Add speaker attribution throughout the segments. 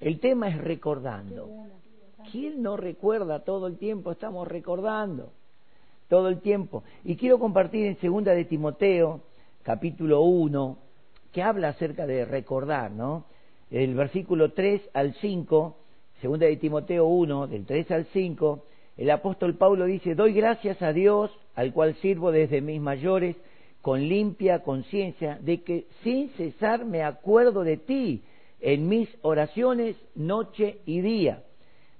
Speaker 1: El tema es recordando. ¿Quién no recuerda todo el tiempo? Estamos recordando todo el tiempo. Y quiero compartir en segunda de Timoteo, capítulo 1, que habla acerca de recordar, ¿no? El versículo 3 al 5, segunda de Timoteo 1, del 3 al 5, el apóstol Pablo dice, doy gracias a Dios, al cual sirvo desde mis mayores, con limpia conciencia, de que sin cesar me acuerdo de ti en mis oraciones noche y día,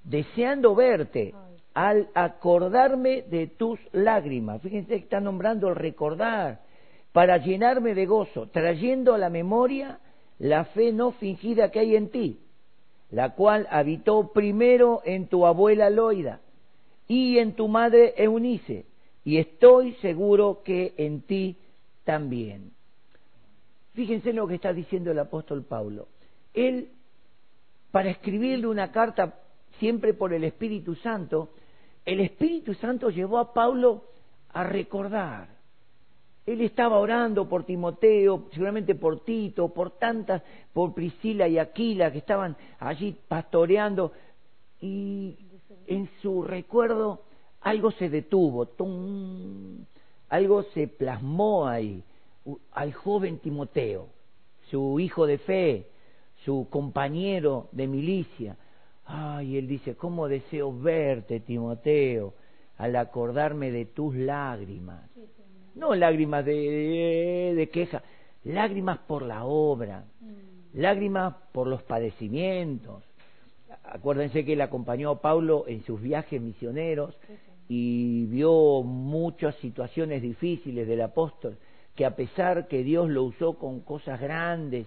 Speaker 1: deseando verte al acordarme de tus lágrimas. Fíjense que está nombrando el recordar, para llenarme de gozo, trayendo a la memoria la fe no fingida que hay en ti, la cual habitó primero en tu abuela Loida y en tu madre Eunice, y estoy seguro que en ti también. Fíjense lo que está diciendo el apóstol Pablo. Él, para escribirle una carta siempre por el Espíritu Santo, el Espíritu Santo llevó a Pablo a recordar. Él estaba orando por Timoteo, seguramente por Tito, por tantas, por Priscila y Aquila que estaban allí pastoreando y en su recuerdo algo se detuvo, algo se plasmó ahí, al joven Timoteo, su hijo de fe, su compañero de milicia, Ay, él dice, ¿cómo deseo verte, Timoteo, al acordarme de tus lágrimas? No lágrimas de, de, queja, lágrimas por la obra, mm. lágrimas por los padecimientos. Acuérdense que él acompañó a Pablo en sus viajes misioneros y vio muchas situaciones difíciles del apóstol, que a pesar que Dios lo usó con cosas grandes,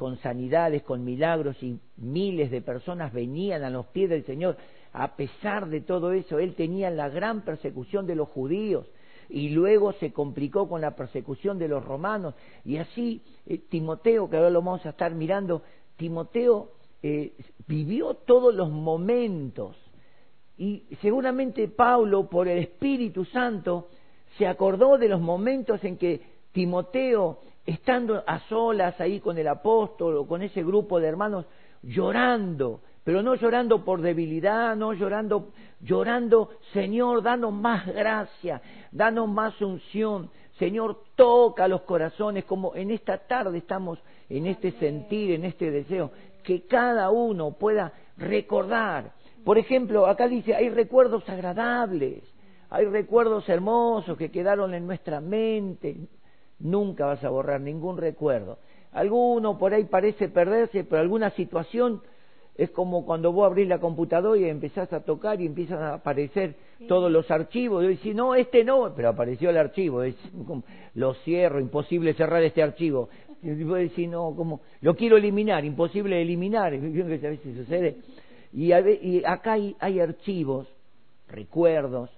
Speaker 1: con sanidades, con milagros y miles de personas venían a los pies del Señor. A pesar de todo eso, él tenía la gran persecución de los judíos y luego se complicó con la persecución de los romanos. Y así eh, Timoteo, que ahora lo vamos a estar mirando, Timoteo eh, vivió todos los momentos. Y seguramente Pablo, por el Espíritu Santo, se acordó de los momentos en que Timoteo estando a solas ahí con el apóstol o con ese grupo de hermanos, llorando, pero no llorando por debilidad, no llorando, llorando, Señor, danos más gracia, danos más unción, Señor, toca los corazones, como en esta tarde estamos en este sentir, en este deseo, que cada uno pueda recordar. Por ejemplo, acá dice, hay recuerdos agradables, hay recuerdos hermosos que quedaron en nuestra mente, nunca vas a borrar ningún recuerdo. Alguno por ahí parece perderse, pero alguna situación es como cuando vos abrís la computadora y empezás a tocar y empiezan a aparecer todos los archivos. Y decís, no, este no, pero apareció el archivo. Es, lo cierro, imposible cerrar este archivo. Y vos decís, no, como, lo quiero eliminar, imposible eliminar. que a veces sucede. Y, y acá hay, hay archivos, recuerdos,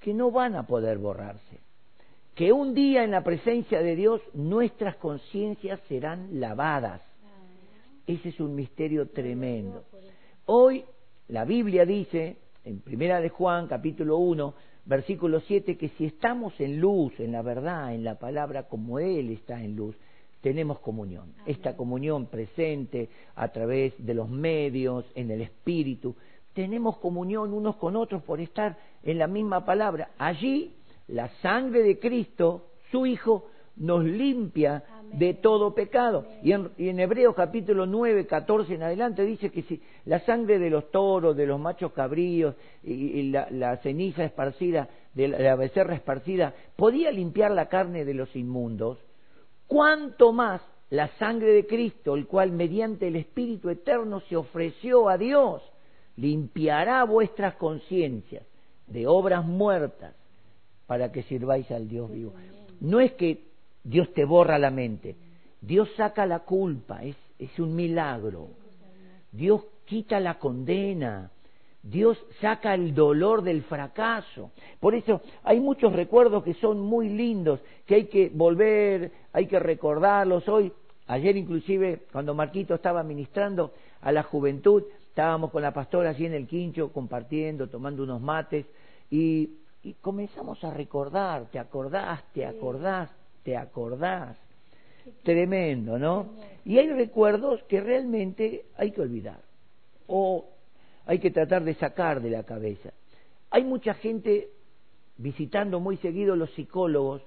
Speaker 1: que no van a poder borrarse que un día en la presencia de Dios nuestras conciencias serán lavadas. Ese es un misterio tremendo. Hoy la Biblia dice, en Primera de Juan, capítulo 1, versículo 7, que si estamos en luz, en la verdad, en la palabra, como Él está en luz, tenemos comunión. Esta comunión presente a través de los medios, en el Espíritu, tenemos comunión unos con otros por estar en la misma palabra. Allí la sangre de Cristo, su Hijo, nos limpia de todo pecado. Y en, Hebreos capítulo 9, 14 en adelante dice que si la sangre de los toros, de los machos cabríos y, la, ceniza esparcida, de la, becerra esparcida, podía limpiar la carne de los inmundos, cuánto más la sangre de Cristo, el cual mediante el Espíritu Eterno se ofreció a Dios, limpiará vuestras conciencias de obras muertas para que sirváis al Dios vivo. No es que Dios te borra la mente, Dios saca la culpa, es, un milagro. Dios quita la condena, Dios saca el dolor del fracaso. Por eso hay muchos recuerdos que son muy lindos, que hay que volver, hay que recordarlos. Hoy, ayer inclusive, cuando Marquito estaba ministrando a la juventud, estábamos con la pastora allí en el quincho compartiendo, tomando unos mates, y y comenzamos a recordar, te acordás, te acordás, te acordás. Tremendo, ¿no? Y hay recuerdos que realmente hay que olvidar. o hay que tratar de sacar de la cabeza. Hay mucha gente visitando muy seguido los psicólogos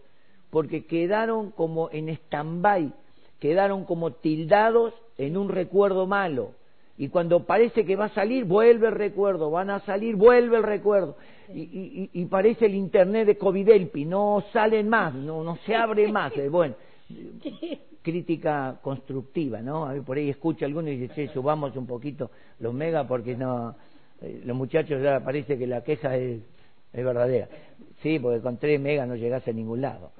Speaker 1: porque quedaron como en stand-by, quedaron como tildados en un recuerdo malo. Y cuando parece que va a salir, vuelve el recuerdo, van a salir, vuelve el recuerdo. Y, parece el internet de Covidelpi, no salen más, no, no se abre más. Eh, bueno, crítica constructiva, ¿no? A ver, por ahí escucha alguno y dice, che, subamos un poquito los megas porque no, eh, los muchachos ya parece que la queja es, es verdadera. Sí, porque con tres megas no llegás a ningún lado.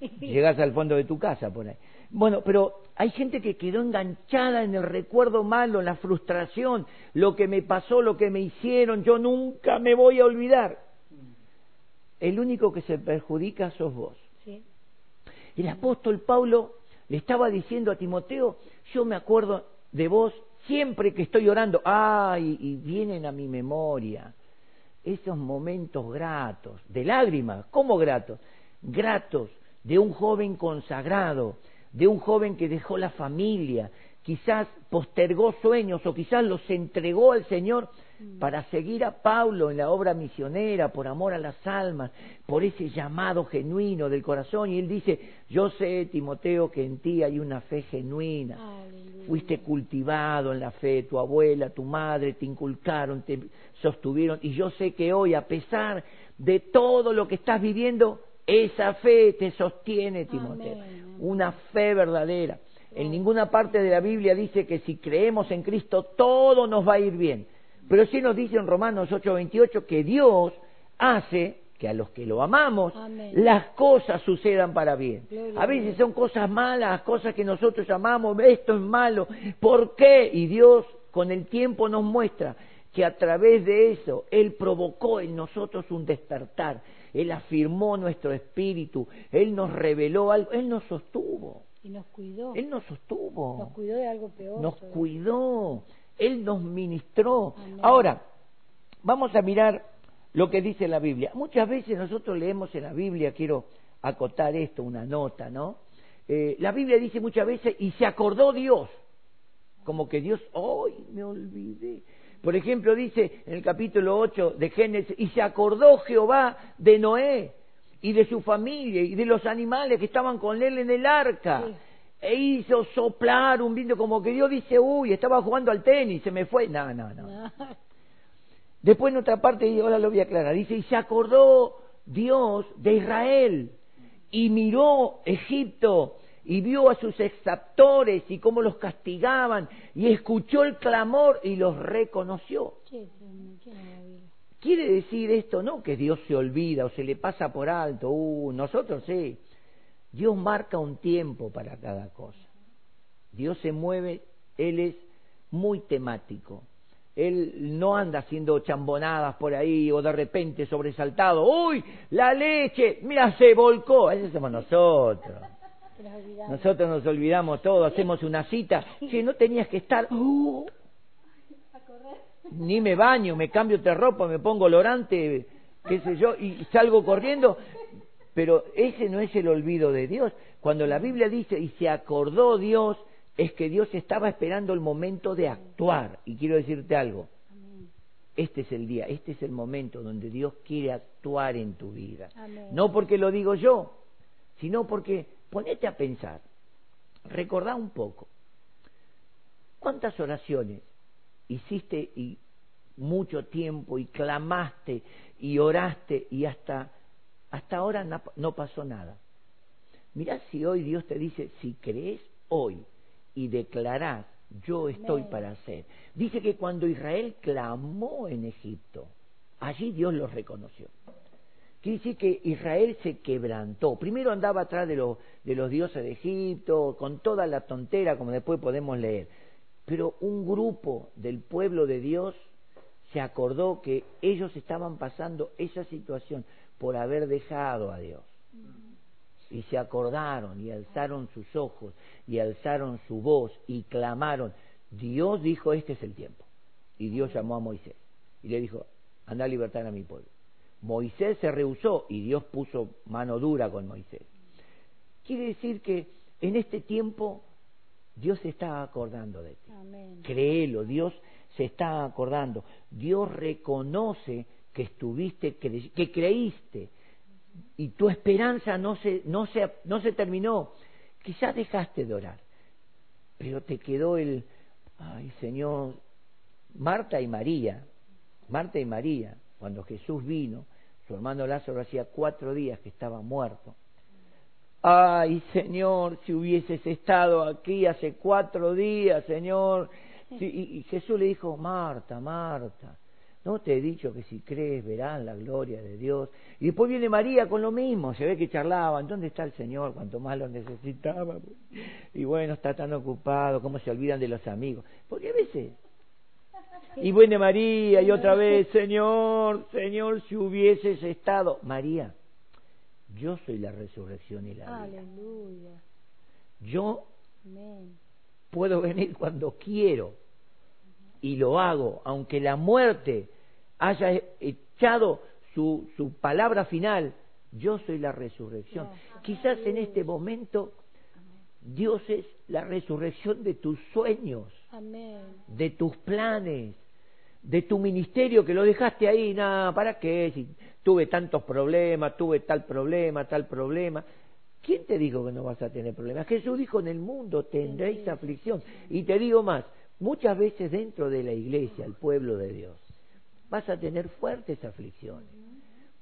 Speaker 1: Llegás al fondo de tu casa por ahí. Bueno, pero hay gente que quedó enganchada en el recuerdo malo, en la frustración, lo que me pasó, lo que me hicieron, yo nunca me voy a olvidar. El único que se perjudica sos vos. El apóstol Pablo le estaba diciendo a Timoteo, yo me acuerdo de vos siempre que estoy orando, ay, y vienen a mi memoria esos momentos gratos, de lágrimas, ¿cómo gratos? Gratos de un joven consagrado, de un joven que dejó la familia, quizás postergó sueños o quizás los entregó al Señor mm. para seguir a Pablo en la obra misionera, por amor a las almas, por ese llamado genuino del corazón. Y él dice, yo sé, Timoteo, que en ti hay una fe genuina. Fuiste cultivado en la fe, tu abuela, tu madre te inculcaron, te sostuvieron. Y yo sé que hoy, a pesar de todo lo que estás viviendo, esa fe te sostiene, Timoteo. Una fe verdadera. En ninguna parte de la Biblia dice que si creemos en Cristo todo nos va a ir bien. Pero sí nos dice en Romanos 8:28 que Dios hace que a los que lo amamos las cosas sucedan para bien. a veces son cosas malas, cosas que nosotros llamamos, esto es malo. ¿Por qué? Y Dios con el tiempo nos muestra que a través de eso Él provocó en nosotros un despertar él afirmó nuestro espíritu, Él nos reveló algo, Él nos sostuvo.
Speaker 2: Y nos cuidó.
Speaker 1: Él nos sostuvo.
Speaker 2: Nos cuidó de algo peor.
Speaker 1: Nos cuidó. Él nos ministró. Ahora, vamos a mirar lo que dice la Biblia. Muchas veces nosotros leemos en la Biblia, quiero acotar esto, una nota, ¿no? Eh, la Biblia dice muchas veces, y se acordó Dios. Como que Dios, ¡ay, me olvidé! Por ejemplo, dice en el capítulo 8 de Génesis, y se acordó Jehová de Noé y de su familia y de los animales que estaban con él en el arca. E hizo soplar un viento como que Dios dice, uy, estaba jugando al tenis, se me fue. No, no, no. Después en otra parte, ahora lo voy a aclarar, dice, y se acordó Dios de Israel y miró Egipto y vio a sus exactores y cómo los castigaban y escuchó el clamor y los reconoció. Quiere decir esto no que Dios se olvida o se le pasa por alto, uh, nosotros sí. Dios marca un tiempo para cada cosa. Dios se mueve, Él es muy temático. Él no anda haciendo chambonadas por ahí o de repente sobresaltado. ¡Uy! La leche, mira, se volcó. Eso somos nosotros. Nosotros nos olvidamos todo, hacemos una cita. Si no tenías que estar. Uh, ni me baño, me cambio otra ropa, me pongo olorante, qué sé yo, y salgo corriendo. Pero ese no es el olvido de Dios. Cuando la Biblia dice, y se acordó Dios, es que Dios estaba esperando el momento de actuar. Y quiero decirte algo. Este es el día, este es el momento donde Dios quiere actuar en tu vida. No porque lo digo yo, sino porque ponete a pensar, recordá un poco, ¿cuántas oraciones hiciste y mucho tiempo y clamaste y oraste y hasta, hasta ahora no, pasó nada? Mirá si hoy Dios te dice, si crees hoy y declarás, yo estoy para hacer. Dice que cuando Israel clamó en Egipto, allí Dios los reconoció. Quiere decir que Israel se quebrantó. Primero andaba atrás de, de los dioses de Egipto, con toda la tontera, como después podemos leer. Pero un grupo del pueblo de Dios se acordó que ellos estaban pasando esa situación por haber dejado a Dios. Y se acordaron y alzaron sus ojos y alzaron su voz y clamaron. Dios dijo, este es el tiempo. Y Dios llamó a Moisés y le dijo, anda a libertar a mi pueblo. Moisés se rehusó y Dios puso mano dura con Moisés. Quiere decir que en este tiempo Dios se está acordando de ti. Créelo, Dios se está acordando. Dios reconoce que estuviste, que creíste y tu esperanza no se, no se, no se terminó. Quizás dejaste de orar, pero te quedó el, ay Señor, Marta y María, Marta y María, cuando Jesús vino, su hermano Lázaro hacía cuatro días que estaba muerto. Ay, Señor, si hubieses estado aquí hace cuatro días, Señor. y Jesús le dijo, Marta, Marta, no te he dicho que si crees verás la gloria de Dios. Y después viene María con lo mismo, se ve que charlaban, ¿dónde está el Señor? Cuanto más lo necesitaba. Y bueno, está tan ocupado, cómo se olvidan de los amigos. Porque a veces... Y viene María y otra vez, Señor, Señor, si hubieses estado. María, yo soy la resurrección y la vida. Aleluya. Yo puedo venir cuando quiero y lo hago, aunque la muerte haya echado su, su palabra final, yo soy la resurrección. Quizás en este momento Dios es la resurrección de tus sueños, de tus planes, de tu ministerio que lo dejaste ahí, nada, ¿para qué? Si tuve tantos problemas, tuve tal problema, tal problema. ¿Quién te dijo que no vas a tener problemas? Jesús dijo, en el mundo tendréis aflicción. Y te digo más, Muchas veces dentro de la iglesia, el pueblo de Dios, vas a tener fuertes aflicciones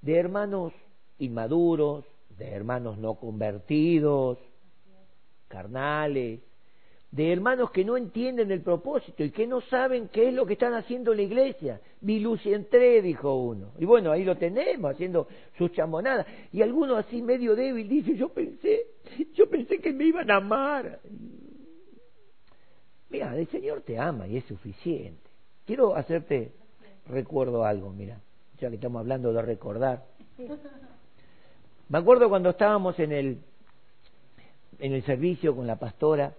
Speaker 1: de hermanos inmaduros, de hermanos no convertidos, carnales, de hermanos que no entienden el propósito y que no saben qué es lo que están haciendo en la iglesia. Mi luz entré, dijo uno. Y bueno, ahí lo tenemos, haciendo sus chamonadas. Y alguno así medio débil dice, yo pensé, yo pensé que me iban a amar. Mira, el Señor te ama y es suficiente. Quiero hacerte recuerdo algo, mira, ya que estamos hablando de recordar. Me acuerdo cuando estábamos en el, en el servicio con la pastora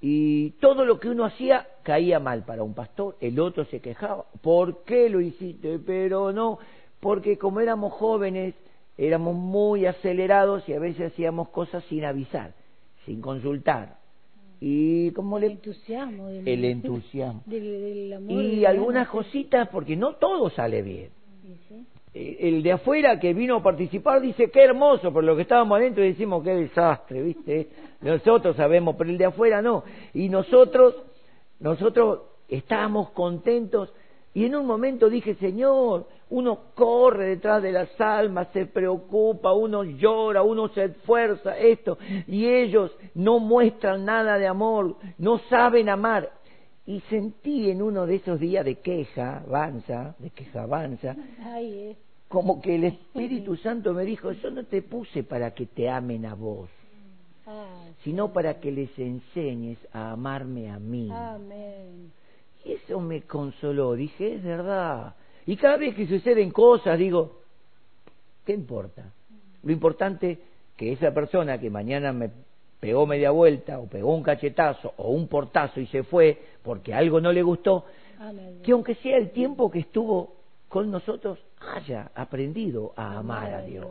Speaker 1: y todo lo que uno hacía caía mal para un pastor, el otro se quejaba, ¿por qué lo hiciste? Pero no, porque como éramos jóvenes, éramos muy acelerados y a veces hacíamos cosas sin avisar, sin consultar, y como
Speaker 2: el entusiasmo
Speaker 1: el entusiasmo. y algunas cositas porque no todo sale bien el de afuera que vino a participar dice qué hermoso pero lo que estábamos adentro decimos qué desastre viste nosotros sabemos pero el de afuera no y nosotros nosotros estábamos contentos y en un momento dije señor uno corre detrás de las almas, se preocupa, uno llora, uno se esfuerza, esto, y ellos no muestran nada de amor, no saben amar. Y sentí en uno de esos días de queja, avanza, de queja avanza, como que el Espíritu Santo me dijo, yo no te puse para que te amen a vos, sino para que les enseñes a amarme a mí. Y eso me consoló, dije, es verdad y cada vez que suceden cosas, digo, ¿qué importa? Lo importante que esa persona que mañana me pegó media vuelta o pegó un cachetazo o un portazo y se fue porque algo no le gustó, que aunque sea el tiempo que estuvo con nosotros, haya aprendido a amar a Dios.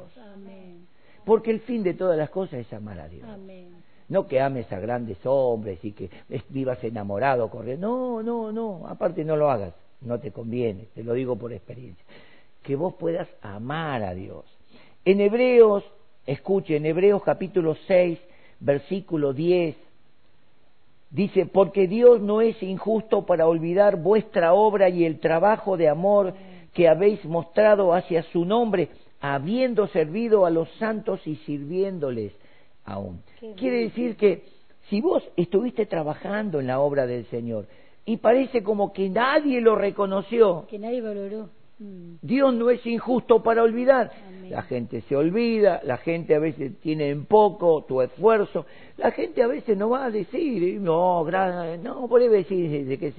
Speaker 1: Porque el fin de todas las cosas es amar a Dios. No que ames a grandes hombres y que vivas enamorado, corriendo. No, no, no. Aparte no lo hagas no te conviene, te lo digo por experiencia. Que vos puedas amar a Dios. En Hebreos, escuchen, en Hebreos capítulo 6, versículo 10, dice, porque Dios no es injusto para olvidar vuestra obra y el trabajo de amor que habéis mostrado hacia su nombre, habiendo servido a los santos y sirviéndoles aún. Quiere decir que si vos estuviste trabajando en la obra del Señor, y parece como que nadie lo reconoció.
Speaker 2: Que nadie valoró.
Speaker 1: Mm. Dios no es injusto para olvidar. La gente se olvida, la gente a veces tiene en poco tu esfuerzo, la gente a veces no va a decir, no, no, por decir de que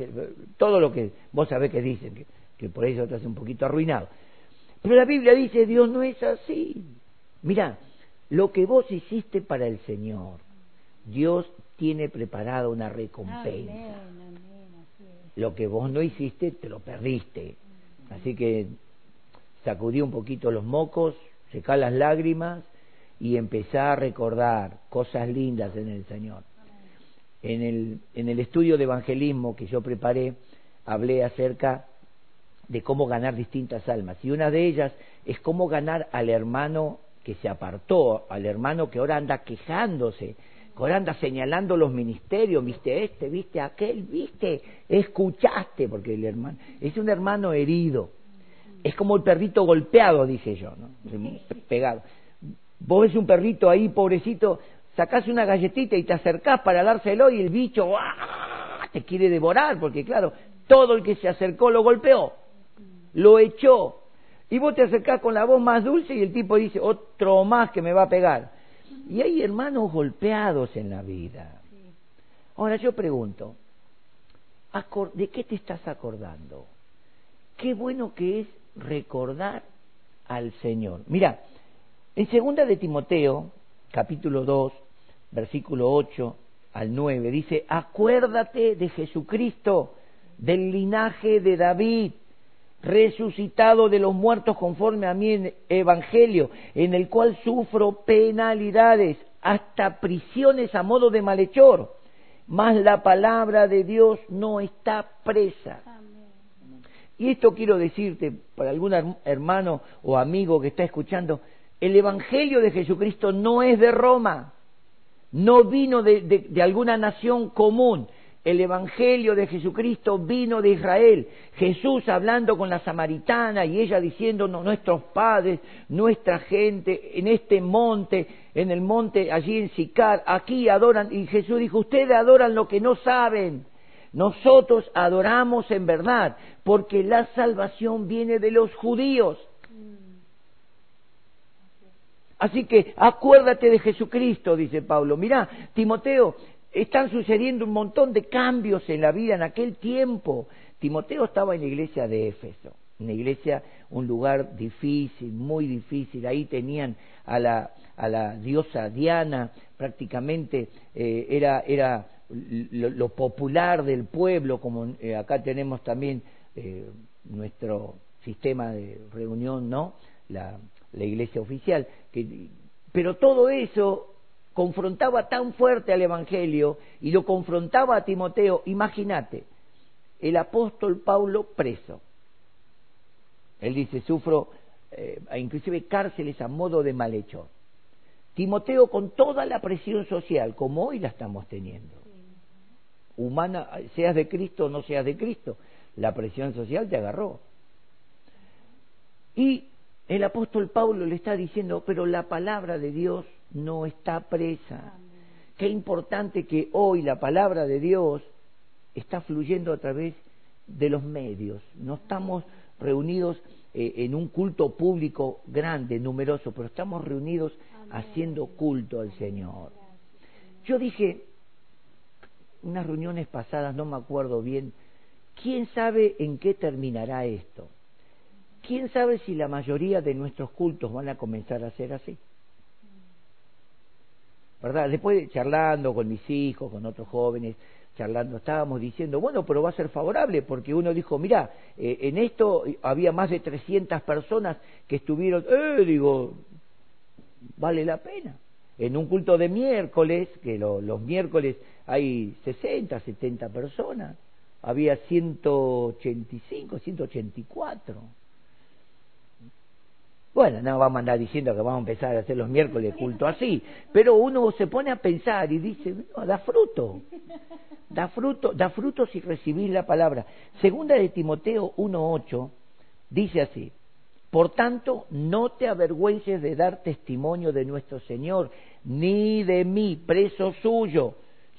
Speaker 1: todo lo que vos sabés que dicen, que, que por eso estás un poquito arruinado. Pero la Biblia dice, Dios no es así. Mira, lo que vos hiciste para el Señor, Dios tiene preparada una recompensa lo que vos no hiciste te lo perdiste. Así que sacudí un poquito los mocos, secá las lágrimas y empezá a recordar cosas lindas en el Señor. en el, en el estudio de evangelismo que yo preparé, hablé acerca de cómo ganar distintas almas. Y una de ellas es cómo ganar al hermano que se apartó, al hermano que ahora anda quejándose, que ahora anda señalando los ministerios, viste este, viste aquel, viste, escuchaste, porque el hermano es un hermano herido. Es como el perrito golpeado, dije yo, ¿no? Pegado. Vos ves un perrito ahí, pobrecito, sacás una galletita y te acercás para dárselo y el bicho te quiere devorar, porque claro, todo el que se acercó lo golpeó, lo echó. Y vos te acercás con la voz más dulce y el tipo dice, otro más que me va a pegar. Y hay hermanos golpeados en la vida. Ahora yo pregunto, ¿de qué te estás acordando? Qué bueno que es recordar al Señor. Mira, en segunda de Timoteo, capítulo 2, versículo 8 al 9, dice, acuérdate de Jesucristo, del linaje de David, resucitado de los muertos conforme a mi evangelio, en el cual sufro penalidades, hasta prisiones a modo de malhechor, mas la palabra de Dios no está presa. Y esto quiero decirte para algún hermano o amigo que está escuchando, el Evangelio de Jesucristo no es de Roma, no vino de, alguna nación común. El Evangelio de Jesucristo vino de Israel. Jesús hablando con la samaritana y ella diciendo, nuestros padres, nuestra gente, en este monte, en el monte allí en Sicar, aquí adoran. Y Jesús dijo, ustedes adoran lo que no saben. Nosotros adoramos en verdad, porque la salvación viene de los judíos. Así que acuérdate de Jesucristo, dice Pablo. Mirá, Timoteo, están sucediendo un montón de cambios en la vida en aquel tiempo. Timoteo estaba en la iglesia de Éfeso, una iglesia, un lugar difícil, muy difícil. Ahí tenían a la, a la diosa Diana, prácticamente eh, era, era lo, popular del pueblo, como eh, acá tenemos también eh, nuestro sistema de reunión, ¿no? La, la iglesia oficial. Que, pero todo eso confrontaba tan fuerte al Evangelio y lo confrontaba a Timoteo. Imagínate, el apóstol Pablo preso. Él dice, sufro eh, inclusive cárceles a modo de malhechor. Timoteo con toda la presión social, como hoy la estamos teniendo. Humana, seas de Cristo o no seas de Cristo, la presión social te agarró. Y el apóstol Pablo le está diciendo, pero la palabra de Dios no está presa. Qué importante que hoy la palabra de Dios está fluyendo a través de los medios. No estamos reunidos eh, en un culto público grande, numeroso, pero estamos reunidos haciendo culto al Señor. Yo dije, unas reuniones pasadas, no me acuerdo bien, ¿quién sabe en qué terminará esto? ¿Quién sabe si la mayoría de nuestros cultos van a comenzar a ser así? ¿Verdad? Después charlando con mis hijos, con otros jóvenes, charlando, estábamos diciendo, bueno, pero va a ser favorable, porque uno dijo, mira, eh, en esto había más de 300 personas que estuvieron, eh, digo, vale la pena. En un culto de miércoles, que los miércoles hay 60, 70 personas, había 185, 184. Bueno, no vamos a andar diciendo que vamos a empezar a hacer los miércoles culto así, pero uno se pone a pensar y dice, no, da fruto, da fruto, da fruto si recibís la palabra. Segunda de Timoteo 1.8 dice así, por tanto, no te avergüences de dar testimonio de nuestro Señor, ni de mí, preso suyo,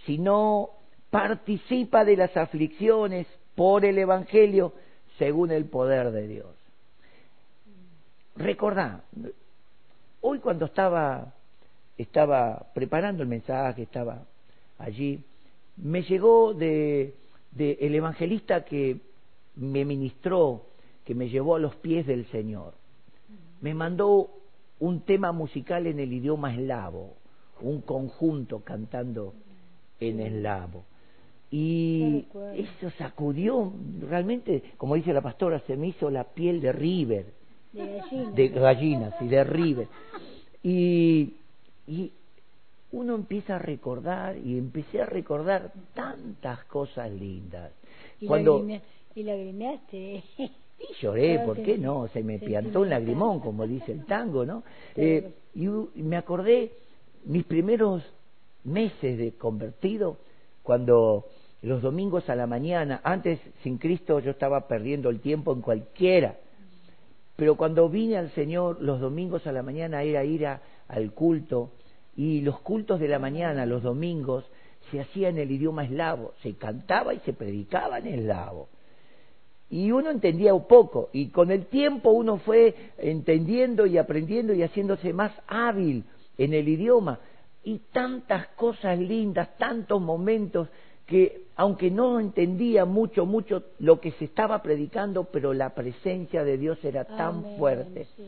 Speaker 1: sino participa de las aflicciones por el Evangelio según el poder de Dios recordá, hoy cuando estaba, estaba preparando el mensaje, estaba allí, me llegó de, de el evangelista que me ministró, que me llevó a los pies del Señor. Me mandó un tema musical en el idioma eslavo, un conjunto cantando en eslavo. Y eso sacudió, realmente, como dice la pastora, se me hizo la piel de River de gallinas. y de River. Y, y uno empieza a recordar y empecé a recordar tantas cosas lindas.
Speaker 2: Y
Speaker 1: Cuando
Speaker 2: lagrime- y lagrimeaste.
Speaker 1: y lloré,
Speaker 2: Claro
Speaker 1: ¿por qué
Speaker 2: sí.
Speaker 1: no? Se me
Speaker 2: Sí,
Speaker 1: piantó un lagrimón, como dice el tango, ¿no? Eh, y me acordé mis primeros meses de convertido, cuando los domingos a la mañana, antes sin Cristo yo estaba perdiendo el tiempo en cualquiera, pero cuando vine al Señor, los domingos a la mañana era ir a- al culto, y los cultos de la mañana, los domingos, se hacían en el idioma eslavo, se cantaba y se predicaba en eslavo. Y uno entendía un poco, y con el tiempo uno fue entendiendo y aprendiendo y haciéndose más hábil en el idioma. Y tantas cosas lindas, tantos momentos que, aunque no entendía mucho, mucho lo que se estaba predicando, pero la presencia de Dios era tan
Speaker 2: Amén,
Speaker 1: fuerte
Speaker 2: sí.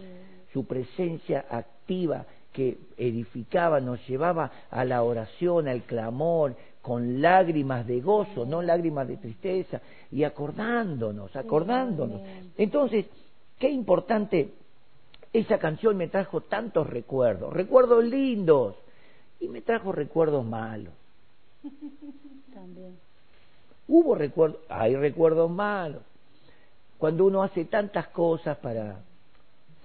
Speaker 1: su presencia activa que edificaba, nos llevaba a la oración, al clamor, con lágrimas de gozo, no lágrimas de tristeza, y acordándonos, acordándonos.
Speaker 2: amén.
Speaker 1: Entonces, qué importante, esa canción me trajo tantos recuerdos, recuerdos lindos, y me trajo recuerdos malos.
Speaker 2: También.
Speaker 1: Hubo recuerdos, hay recuerdos malos. Cuando uno hace tantas cosas para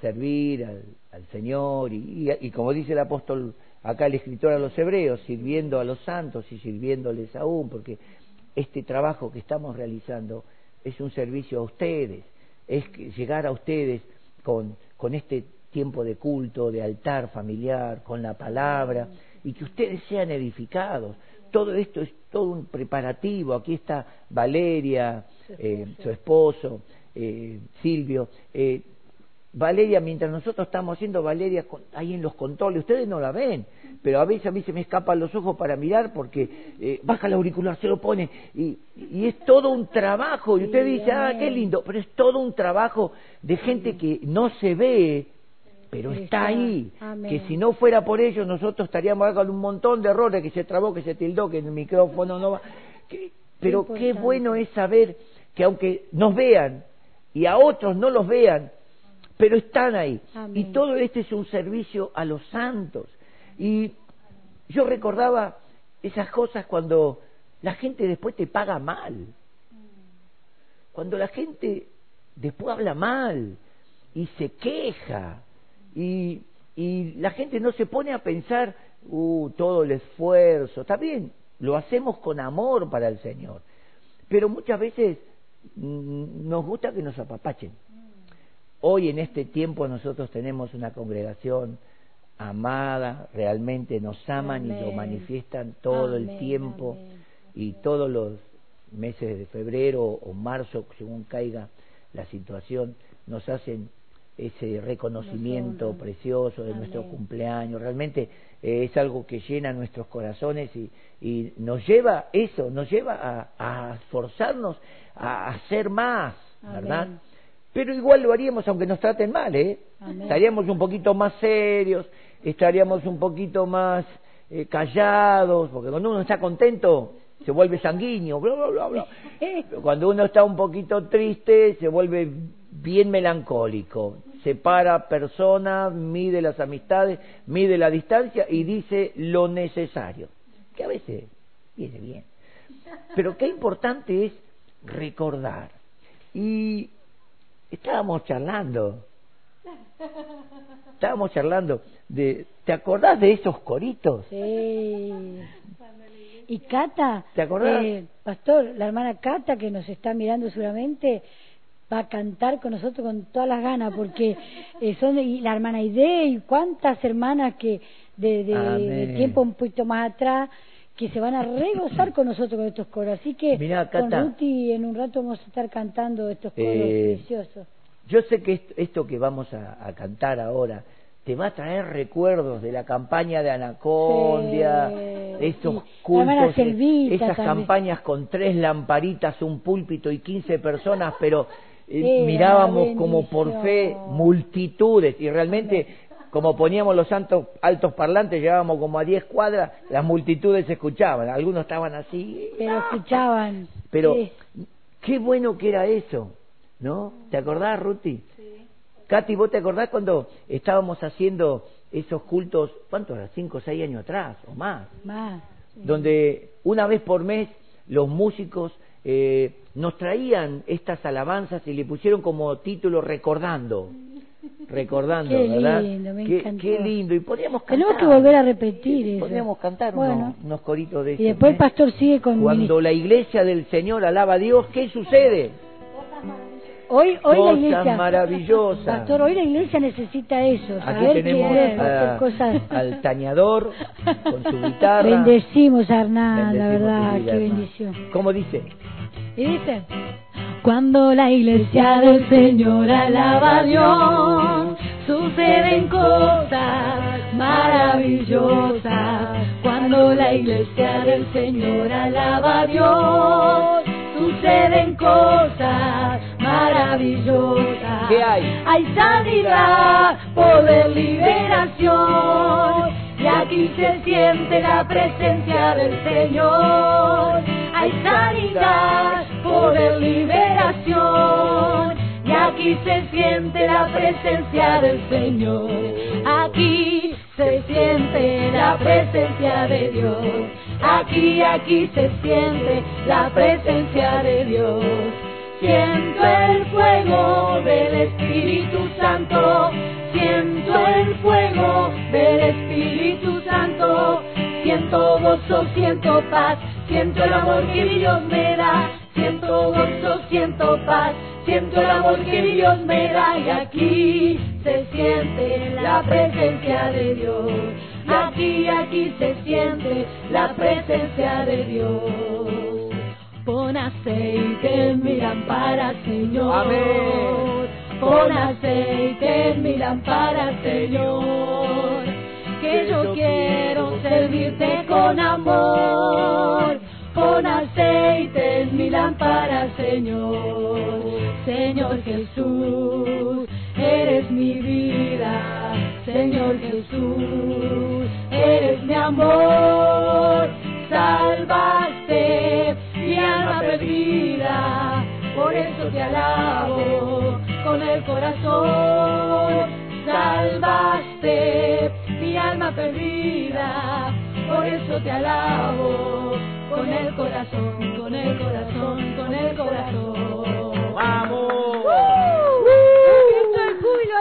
Speaker 1: servir al, Señor y, como dice el apóstol acá el escritor a los hebreos, sirviendo a los santos y sirviéndoles aún, porque este trabajo que estamos realizando es un servicio a ustedes, es llegar a ustedes con, con este tiempo de culto, de altar familiar, con la palabra, y que ustedes sean edificados. Todo esto es todo un preparativo. Aquí está Valeria,
Speaker 2: Su
Speaker 1: eh,
Speaker 2: esposo.
Speaker 1: su esposo, eh, Silvio. eh, Valeria, mientras nosotros estamos haciendo Valeria ahí en los controles, ustedes no la ven, pero a veces a mí se me escapan los ojos para mirar porque eh, baja el auricular, se lo pone y, y es todo un trabajo y usted dice, ah, qué lindo, pero es todo un trabajo de gente que no se ve, pero está
Speaker 2: está.
Speaker 1: ahí,
Speaker 2: Amén.
Speaker 1: que si no fuera por ellos nosotros estaríamos con un montón de errores, que se trabó, que se tildó, que el micrófono no va, que- pero qué bueno es saber que aunque nos vean y a otros no los vean, pero están ahí.
Speaker 2: Amén.
Speaker 1: Y todo este es un servicio a los santos. Y yo recordaba esas cosas cuando la gente después te paga mal. Cuando la gente después habla mal y se queja y, y la gente no se pone a pensar, uh, todo el esfuerzo, está bien, lo hacemos con amor para el Señor, pero muchas veces mm, nos gusta que nos apapachen. Hoy en este tiempo nosotros tenemos una congregación amada, realmente nos aman y lo manifiestan todo el tiempo
Speaker 2: amén.
Speaker 1: y todos los meses de febrero o marzo, según caiga la situación, nos hacen ese reconocimiento precioso de
Speaker 2: Amén.
Speaker 1: nuestro cumpleaños. Realmente eh, es algo que llena nuestros corazones y, y nos lleva eso, nos lleva a, a esforzarnos a hacer más, ¿verdad? Pero igual lo haríamos aunque nos traten mal, ¿eh?
Speaker 2: Amén.
Speaker 1: Estaríamos un poquito más serios, estaríamos un poquito más eh, callados, porque cuando uno está contento se vuelve sanguíneo, bla, bla, bla, bla. Pero Cuando uno está un poquito triste se vuelve bien melancólico, separa personas, mide las amistades, mide la distancia y dice lo necesario, que a veces viene bien. Pero qué importante es recordar. Y estábamos charlando, estábamos charlando de, ¿te acordás de esos coritos?
Speaker 2: Sí. Y Cata,
Speaker 1: ¿Te acordás?
Speaker 2: eh, Pastor, la hermana Cata que nos está mirando seguramente va a cantar con nosotros con todas las ganas porque eh, son y la hermana Ide y cuántas hermanas que de, de, tiempo un poquito más atrás que se van a regozar con nosotros con estos coros. Así que
Speaker 1: Mirá,
Speaker 2: con. Ruti en un rato vamos a estar cantando estos coros
Speaker 1: Eh,
Speaker 2: preciosos.
Speaker 1: Yo sé que esto, esto que vamos a, a cantar ahora te va a traer recuerdos de la campaña de Anacondia,
Speaker 2: Sí,
Speaker 1: esos
Speaker 2: sí.
Speaker 1: Cultos,
Speaker 2: Selvita
Speaker 1: esas
Speaker 2: también.
Speaker 1: campañas con tres lamparitas, un púlpito y 15 personas, pero eh, mirábamos como por fe multitudes y realmente como poníamos los santos altos parlantes, llegábamos como a 10 cuadras, las multitudes se escuchaban, algunos estaban así,
Speaker 2: Pero escuchaban.
Speaker 1: pero
Speaker 2: Sí.
Speaker 1: qué bueno que era eso, ¿no? ¿Te acordás, Ruti? Katy, ¿vos te acordás cuando estábamos haciendo esos cultos, ¿cuántos era? Cinco o seis años atrás o más.
Speaker 2: Más.
Speaker 1: Donde una vez por mes los músicos eh, nos traían estas alabanzas y le pusieron como título Recordando. Recordando,
Speaker 2: Qué
Speaker 1: ¿verdad?
Speaker 2: lindo, me
Speaker 1: qué, lindo. Y podríamos cantar.
Speaker 2: Tenemos que volver a repetir eso.
Speaker 1: Podríamos cantar
Speaker 2: Bueno.
Speaker 1: unos, unos coritos de
Speaker 2: Y después el
Speaker 1: ¿eh?
Speaker 2: pastor sigue con...
Speaker 1: Cuando la iglesia del Señor alaba a Dios, ¿qué sucede?
Speaker 2: Hoy, hoy la
Speaker 1: Cosas
Speaker 2: iglesia...
Speaker 1: maravillosas.
Speaker 2: Pastor, hoy la iglesia necesita eso,
Speaker 1: Aquí
Speaker 2: saber que
Speaker 1: tenemos
Speaker 2: debe
Speaker 1: a-
Speaker 2: cosas...
Speaker 1: al tañador con su guitarra.
Speaker 2: Bendecimos a Hernán, la verdad,
Speaker 1: vida,
Speaker 2: qué
Speaker 1: hermano.
Speaker 2: bendición.
Speaker 1: ¿Cómo dice?
Speaker 2: Y dice, cuando la iglesia del Señor alaba a Dios, suceden cosas maravillosas. Cuando la iglesia del Señor alaba a Dios, suceden cosas maravillosas.
Speaker 1: ¿Qué hay?
Speaker 2: Hay sanidad, poder, liberación. Y aquí se siente la presencia del Señor. Hay sanidad, poder, liberación. Y aquí se siente la presencia del Señor. Aquí se siente la presencia de Dios. Aquí, aquí se siente la presencia de Dios. Siento el fuego del Espíritu Santo. Siento el fuego del Espíritu Santo. Siento gozo, siento paz. Siento el amor que Dios me da. Siento gozo, siento paz. Siento el amor que Dios me da. Y aquí se siente la presencia de Dios. Aquí, aquí se siente la presencia de Dios. Pon aceite en mi lámpara, Señor.
Speaker 1: Amén.
Speaker 2: Pon aceite en mi lámpara, Señor. Que yo quiero servirte con amor. Pon aceite en mi lámpara, Señor. Señor Jesús, eres mi vida. Señor Jesús, eres mi amor. Salvaste mi alma perdida. Por eso te alabo con el corazón. Salvaste mi alma perdida. Por eso te alabo con el corazón, con el corazón, con el corazón.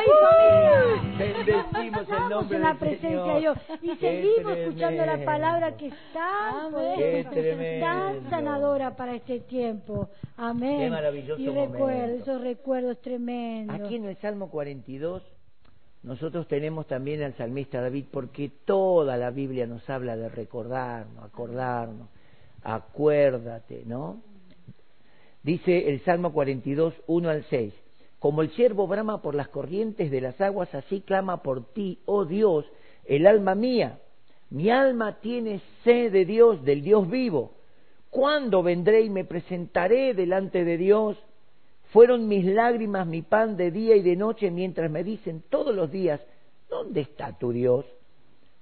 Speaker 2: Ahí, familia.
Speaker 1: Bendecimos el nombre
Speaker 2: en la
Speaker 1: del
Speaker 2: presencia de Dios y seguimos escuchando la palabra que es tan poderosa, tan sanadora para este tiempo. Amén.
Speaker 1: Qué maravilloso
Speaker 2: y recuerdos,
Speaker 1: momento.
Speaker 2: esos recuerdos tremendos.
Speaker 1: Aquí en el Salmo 42 nosotros tenemos también al salmista David porque toda la Biblia nos habla de recordarnos, acordarnos, acuérdate, ¿no? Dice el Salmo 42, 1 al 6, como el siervo brama por las corrientes de las aguas, así clama por ti, oh Dios, el alma mía. Mi alma tiene sed de Dios, del Dios vivo. ¿Cuándo vendré y me presentaré delante de Dios? Fueron mis lágrimas mi pan de día y de noche mientras me dicen todos los días, ¿dónde está tu Dios?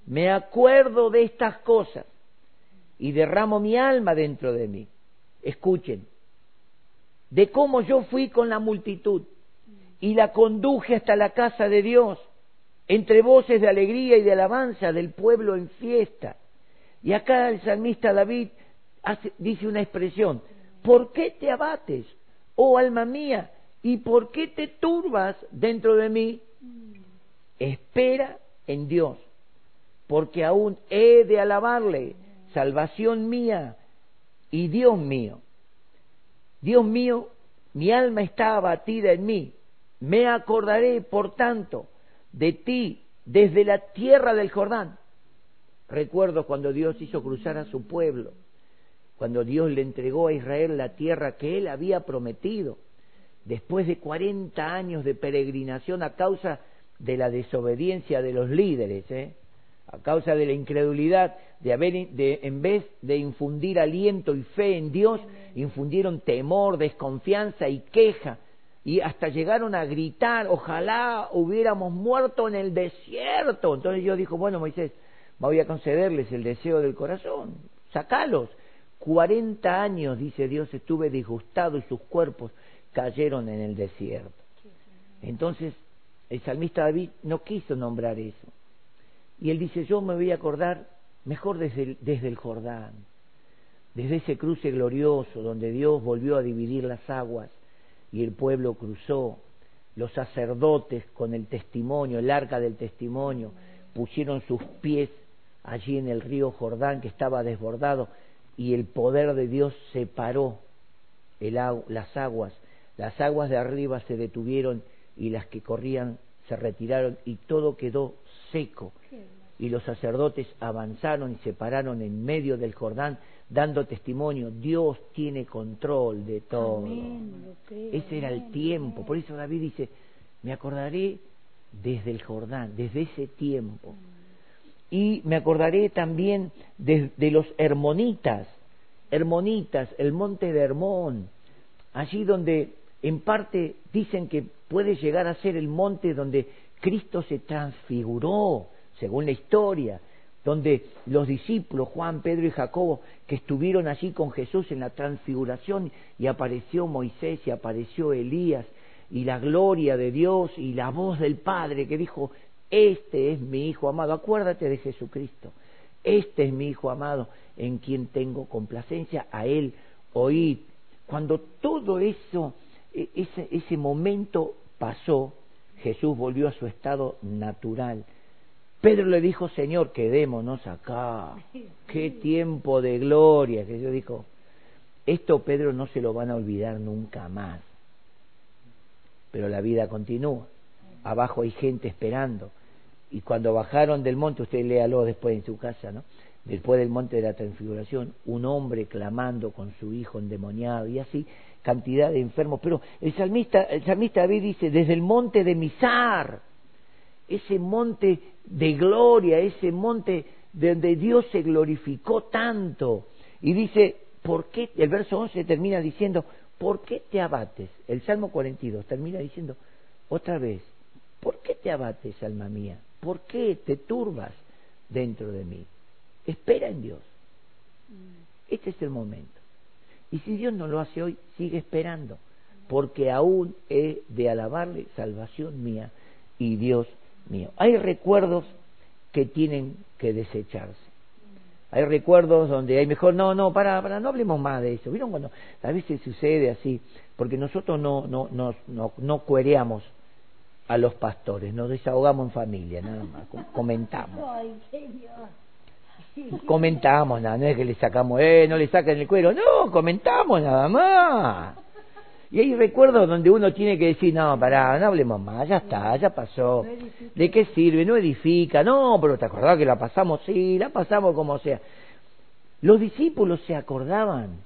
Speaker 1: Me acuerdo de estas cosas y derramo mi alma dentro de mí. Escuchen, de cómo yo fui con la multitud y la conduje hasta la casa de Dios, entre voces de alegría y de alabanza del pueblo en fiesta. Y acá el salmista David dice una expresión, ¿por qué te abates, oh alma mía? ¿Y por qué te turbas dentro de mí? Espera en Dios, porque aún he de alabarle, salvación mía y Dios mío. Dios mío, mi alma está abatida en mí. Me acordaré, por tanto, de ti desde la tierra del Jordán. Recuerdo cuando Dios hizo cruzar a su pueblo, cuando Dios le entregó a Israel la tierra que él había prometido, después de 40 años de peregrinación a causa de la desobediencia de los líderes, ¿eh? a causa de la incredulidad, de haber, de, en vez de infundir aliento y fe en Dios, infundieron temor, desconfianza y queja, y hasta llegaron a gritar, ojalá hubiéramos muerto en el desierto. Entonces Dios dijo, bueno Moisés, voy a concederles el deseo del corazón, sacalos. 40 años, dice Dios, estuve disgustado y sus cuerpos cayeron en el desierto. Entonces, el salmista David no quiso nombrar eso. Y él dice, yo me voy a acordar mejor desde el, desde el Jordán, desde ese cruce glorioso donde Dios volvió a dividir las aguas y el pueblo cruzó, los sacerdotes con el testimonio, el arca del testimonio, pusieron sus pies allí en el río Jordán que estaba desbordado y el poder de Dios separó el, las aguas. Las aguas de arriba se detuvieron y las que corrían se retiraron y todo quedó seco. Y los sacerdotes avanzaron y se pararon en medio del Jordán dando testimonio, Dios tiene control de todo. Ese era el tiempo. Por eso David dice, me acordaré desde el Jordán, desde ese tiempo. Y me acordaré también de, de los hermonitas, hermonitas, el monte de Hermón, allí donde en parte dicen que puede llegar a ser el monte donde Cristo se transfiguró, según la historia, donde los discípulos, Juan, Pedro y Jacobo, que estuvieron allí con Jesús en la transfiguración, y apareció Moisés y apareció Elías, y la gloria de Dios y la voz del Padre que dijo, este es mi Hijo amado, acuérdate de Jesucristo, este es mi Hijo amado en quien tengo complacencia, a Él oíd. Cuando todo eso, e, ese, ese momento pasó, Jesús volvió a su estado natural, Pedro le dijo, Señor, quedémonos acá. Qué tiempo de gloria. Que Dios dijo, esto Pedro no se lo van a olvidar nunca más. Pero la vida continúa. Abajo hay gente esperando. Y cuando bajaron del monte, usted léalo después en su casa, ¿no? Después del monte de la transfiguración, un hombre clamando con su hijo endemoniado y así, cantidad de enfermos. Pero el salmista, el salmista David dice, desde el monte de Misar, ese monte de gloria, ese monte donde Dios se glorificó tanto. Y dice, ¿por qué? El verso 11 termina diciendo, ¿por qué te abates? El Salmo 42 termina diciendo, otra vez, ¿por qué te abates, alma mía? ¿Por qué te turbas dentro de mí? Espera en Dios. Este es el momento. Y si Dios no lo hace hoy, sigue esperando, porque aún he de alabarle salvación mía y Dios mío. Hay recuerdos que tienen que desecharse. Hay recuerdos donde hay mejor, no, no, para, para, no hablemos más de eso. ¿Vieron cuando a veces sucede así? Porque nosotros no, no, no, no, no cuereamos a los pastores, nos desahogamos en familia, nada más, comentamos. Comentamos nada, no es que le sacamos, eh, no le saquen el cuero, no, comentamos nada más. Y hay recuerdos donde uno tiene que decir, no, pará, no hablemos más, ya está, ya pasó. ¿De qué sirve? No edifica, no, pero te acordás que la pasamos, sí, la pasamos como sea. Los discípulos se acordaban.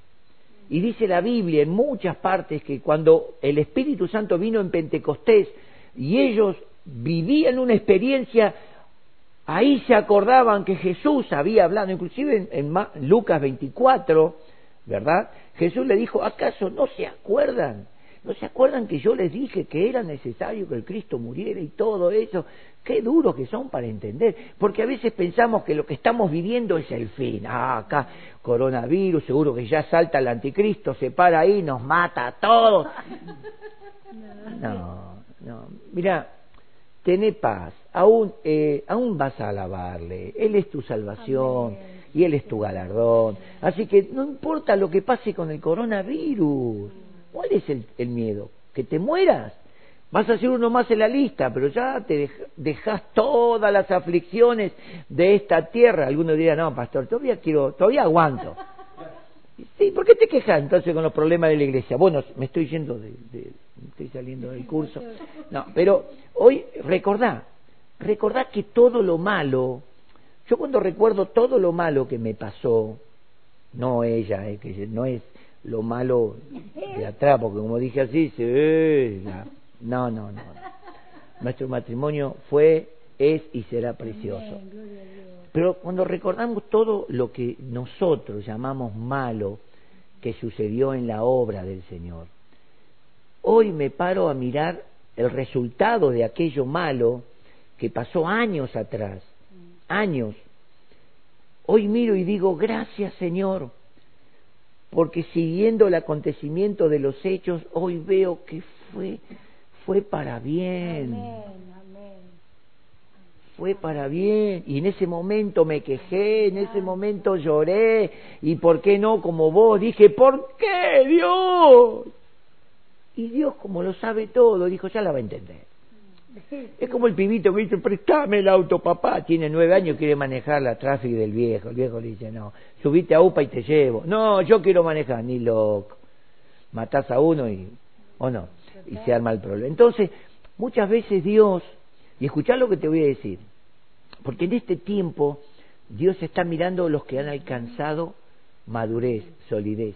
Speaker 1: Y dice la Biblia en muchas partes que cuando el Espíritu Santo vino en Pentecostés y ellos vivían una experiencia, ahí se acordaban que Jesús había hablado, inclusive en, en Lucas 24, ¿verdad? Jesús le dijo, ¿acaso no se acuerdan? ¿No se acuerdan que yo les dije que era necesario que el Cristo muriera y todo eso? Qué duros que son para entender, porque a veces pensamos que lo que estamos viviendo es el fin. Ah, acá coronavirus, seguro que ya salta el anticristo, se para ahí, nos mata a todos. No, no, mira, tené paz, aún, eh, aún vas a alabarle, Él es tu salvación y Él es tu galardón. Así que no importa lo que pase con el coronavirus, ¿cuál es el, miedo? ¿Que te mueras? Vas a ser uno más en la lista, pero ya te dejas todas las aflicciones de esta tierra. Algunos dirán, no, pastor, todavía quiero, todavía aguanto. Sí, ¿por qué te quejas entonces con los problemas de la iglesia? Bueno, me estoy yendo de, de estoy saliendo del curso. No, pero hoy recordá, recordá que todo lo malo yo cuando recuerdo todo lo malo que me pasó, no ella, eh, que no es lo malo de atrás, porque como dije así, se, no, no, no. Nuestro matrimonio fue, es y será precioso. Pero cuando recordamos todo lo que nosotros llamamos malo que sucedió en la obra del Señor, hoy me paro a mirar el resultado de aquello malo que pasó años atrás años. Hoy miro y digo, gracias Señor, porque siguiendo el acontecimiento de los hechos, hoy veo que fue, fue para bien. fue para bien y en ese momento me quejé, en ese momento lloré y por qué no como vos dije, ¿por qué Dios? Y Dios como lo sabe todo, dijo, ya la va a entender. Es como el pibito que dice, préstame el auto, papá. Tiene nueve años, quiere manejar la tráfico del viejo. El viejo le dice, no, subite a UPA y te llevo. No, yo quiero manejar, ni loco. Matás a uno y, o no, y se arma el problema. Entonces, muchas veces Dios y escuchar lo que te voy a decir, porque en este tiempo Dios está mirando a los que han alcanzado madurez, solidez,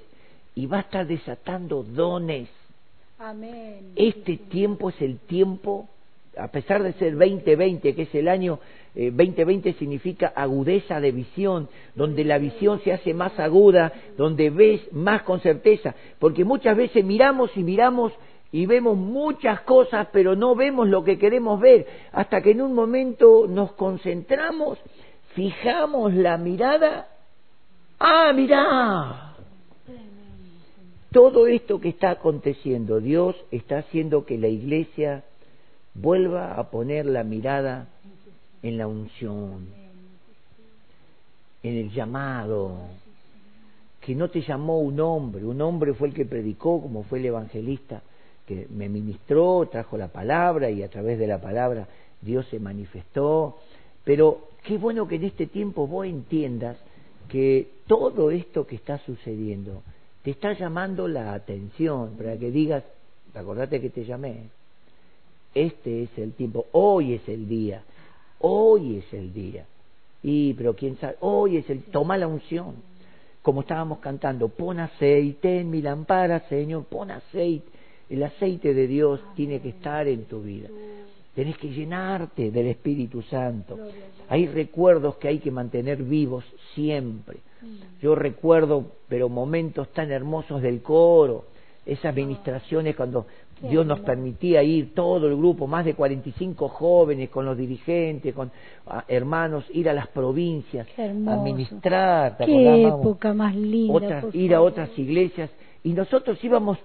Speaker 1: y va a estar desatando dones.
Speaker 2: Amén.
Speaker 1: Este tiempo es el tiempo, a pesar de ser 2020, que es el año eh, 2020 significa agudeza de visión, donde la visión se hace más aguda, donde ves más con certeza, porque muchas veces miramos y miramos y vemos muchas cosas, pero no vemos lo que queremos ver, hasta que en un momento nos concentramos, fijamos la mirada, ah, mirá, todo esto que está aconteciendo, Dios está haciendo que la iglesia vuelva a poner la mirada en la unción, en el llamado, que no te llamó un hombre, un hombre fue el que predicó, como fue el evangelista, que me ministró, trajo la palabra y a través de la palabra Dios se manifestó. Pero qué bueno que en este tiempo vos entiendas que todo esto que está sucediendo te está llamando la atención para que digas, acordate que te llamé, este es el tiempo, hoy es el día, hoy es el día. Y, pero quién sabe, hoy es el, toma la unción, como estábamos cantando, pon aceite en mi lámpara, Señor, pon aceite el aceite de Dios tiene que estar en tu vida. Tenés que llenarte del Espíritu Santo. Hay recuerdos que hay que mantener vivos siempre. Yo recuerdo, pero momentos tan hermosos del coro, esas ministraciones cuando Dios nos permitía ir todo el grupo, más de 45 jóvenes con los dirigentes, con ah, hermanos, ir a las provincias, a ministrar.
Speaker 2: Qué época más linda.
Speaker 1: ir a otras iglesias y nosotros íbamos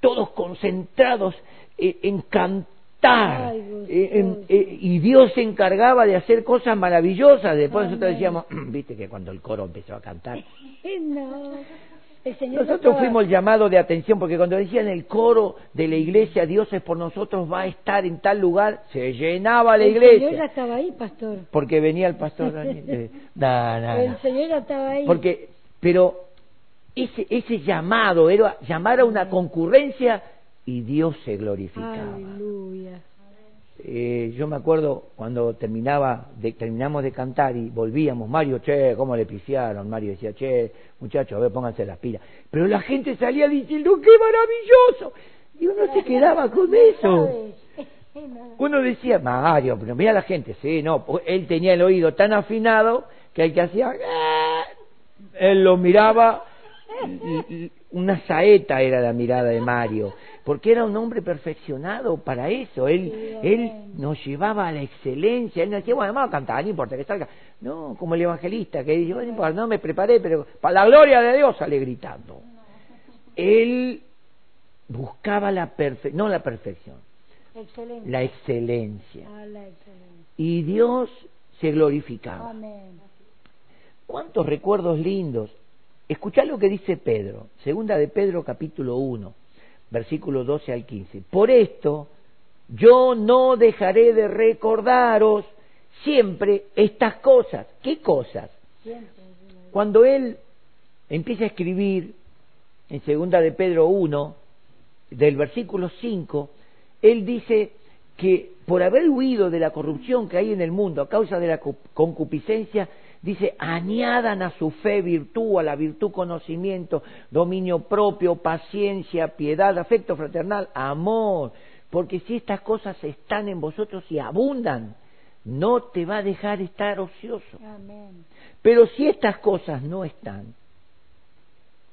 Speaker 1: todos concentrados en cantar. Eh, y Dios se encargaba de hacer cosas maravillosas. Después nosotros decíamos, viste que cuando el coro empezó a cantar. nosotros fuimos el llamado de atención porque cuando decían el coro de la iglesia, Dios es por nosotros, va a estar en tal lugar, se llenaba la iglesia. El
Speaker 2: Señor estaba ahí, pastor.
Speaker 1: Porque venía el pastor. Eh,
Speaker 2: el Señor estaba ahí.
Speaker 1: Porque, pero ese, ese llamado era llamar a una concurrencia y Dios se glorificaba.
Speaker 2: Aleluya.
Speaker 1: Eh, yo me acuerdo cuando terminaba de, terminamos de cantar y volvíamos, Mario, che, ¿cómo le pifiaron? Mario decía, che, muchachos, a ver, pónganse las pilas. Pero la gente salía diciendo, ¡qué maravilloso! Y uno se quedaba con eso. Uno decía, Mario, pero mira la gente, sí, no, él tenía el oído tan afinado que el que hacía, ¡Ah!", él lo miraba una saeta era la mirada de Mario, porque era un hombre perfeccionado para eso. Él, él nos llevaba a la excelencia. Él nos decía, bueno, vamos a cantar, no importa que salga. No, como el evangelista que dice, bueno, no me preparé, pero para la gloria de Dios sale gritando. Él buscaba la perfección, no la perfección, la excelencia.
Speaker 2: Ah,
Speaker 1: y Dios se glorificaba. ¿Cuántos recuerdos lindos? Escuchá lo que dice Pedro, segunda de Pedro capítulo 1, versículo 12 al 15. Por esto yo no dejaré de recordaros siempre estas cosas. ¿Qué cosas? Cuando él empieza a escribir en segunda de Pedro 1, del versículo 5, él dice que por haber huido de la corrupción que hay en el mundo a causa de la concupiscencia, Dice, añadan a su fe virtud, a la virtud conocimiento, dominio propio, paciencia, piedad, afecto fraternal, amor. Porque si estas cosas están en vosotros y abundan, no te va a dejar estar ocioso. Pero si estas cosas no están,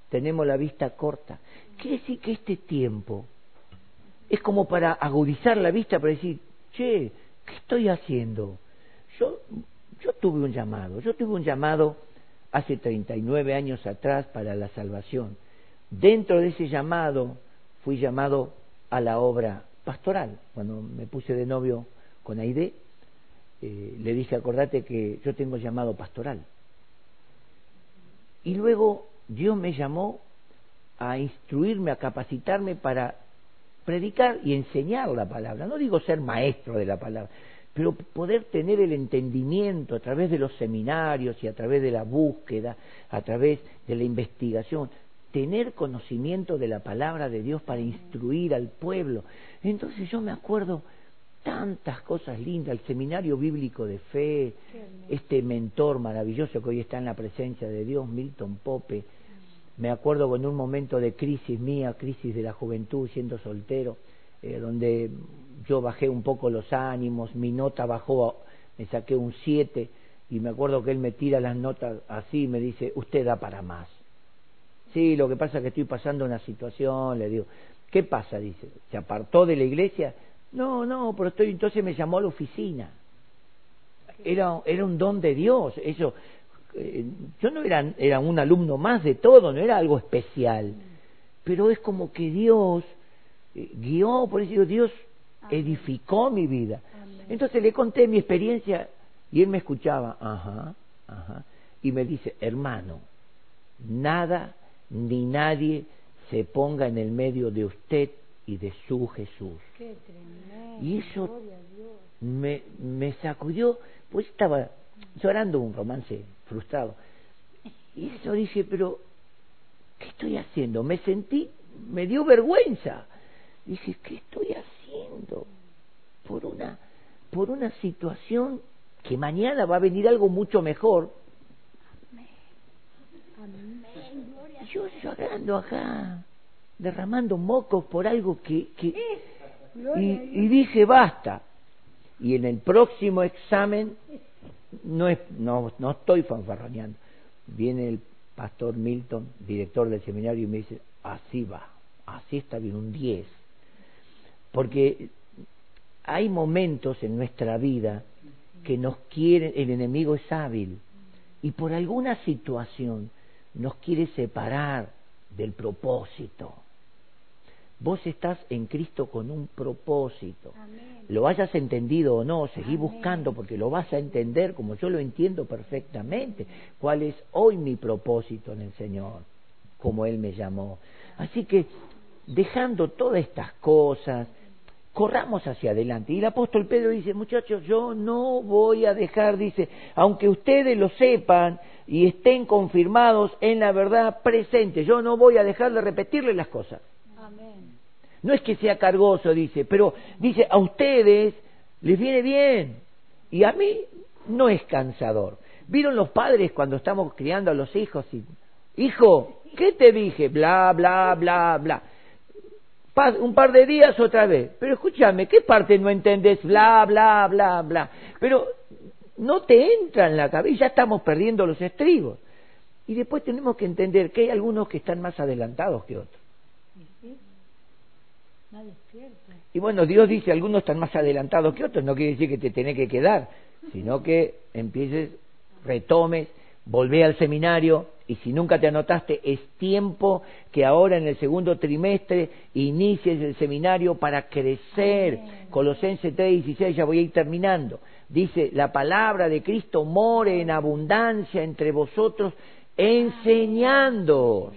Speaker 1: tenemos la vista corta. Quiere decir que este tiempo es como para agudizar la vista, para decir, che, ¿qué estoy haciendo? Yo yo tuve un llamado, yo tuve un llamado hace 39 años atrás para la salvación. Dentro de ese llamado fui llamado a la obra pastoral. Cuando me puse de novio con Aide, eh, le dije, acordate que yo tengo llamado pastoral. Y luego Dios me llamó a instruirme, a capacitarme para predicar y enseñar la palabra. No digo ser maestro de la palabra, pero poder tener el entendimiento a través de los seminarios y a través de la búsqueda, a través de la investigación, tener conocimiento de la palabra de Dios para instruir al pueblo. Entonces yo me acuerdo tantas cosas lindas, el seminario bíblico de fe, este mentor maravilloso que hoy está en la presencia de Dios, Milton Pope, me acuerdo con un momento de crisis mía, crisis de la juventud, siendo soltero, eh, donde yo bajé un poco los ánimos, mi nota bajó, me saqué un 7 y me acuerdo que él me tira las notas así y me dice, usted da para más. Sí, lo que pasa es que estoy pasando una situación, le digo, ¿qué pasa? Dice, ¿se apartó de la iglesia? No, no, pero estoy, entonces me llamó a la oficina. Era, era un don de Dios, eso, eh, yo no era, era un alumno más de todo, no era algo especial, pero es como que Dios eh, guió, por eso Dios edificó mi vida. Entonces le conté mi experiencia y él me escuchaba, ajá, ajá, y me dice, hermano, nada ni nadie se ponga en el medio de usted y de su Jesús. y eso me, me sacudió, pues estaba llorando un romance frustrado. Y eso dije, pero, ¿qué estoy haciendo? Me sentí, me dio vergüenza. Dije, ¿qué estoy haciendo? Por una, por una situación que mañana va a venir algo mucho mejor. Yo llorando acá, derramando mocos por algo que... y dije, basta. Y en el próximo examen no, es, no, no estoy fanfarroneando. Viene el pastor Milton, director del seminario, y me dice, así va, así está bien, un 10. Porque hay momentos en nuestra vida que nos quiere, el enemigo es hábil, y por alguna situación nos quiere separar del propósito. Vos estás en Cristo con un propósito. Lo hayas entendido o no, seguí buscando porque lo vas a entender como yo lo entiendo perfectamente. ¿Cuál es hoy mi propósito en el Señor? Como Él me llamó. Así que, dejando todas estas cosas, corramos hacia adelante. Y el apóstol Pedro dice, muchachos, yo no voy a dejar, dice, aunque ustedes lo sepan y estén confirmados en la verdad presente, yo no voy a dejar de repetirles las cosas. No es que sea cargoso, dice, pero dice, a ustedes les viene bien y a mí no es cansador. ¿Vieron los padres cuando estamos criando a los hijos? Y, Hijo, ¿qué te dije? Bla, bla, bla, bla. Un par de días otra vez. Pero escúchame, ¿qué parte no entendés? Bla, bla, bla, bla. Pero no te entra en la cabeza, ya estamos perdiendo los estribos. Y después tenemos que entender que hay algunos que están más adelantados que otros. Y bueno, Dios dice, algunos están más adelantados que otros, no quiere decir que te tenés que quedar, sino que empieces, retomes, volvé al seminario y si nunca te anotaste, es tiempo que ahora en el segundo trimestre inicies el seminario para crecer. Colosenses 3:16, ya voy a ir terminando. Dice, la palabra de Cristo more en abundancia entre vosotros, enseñando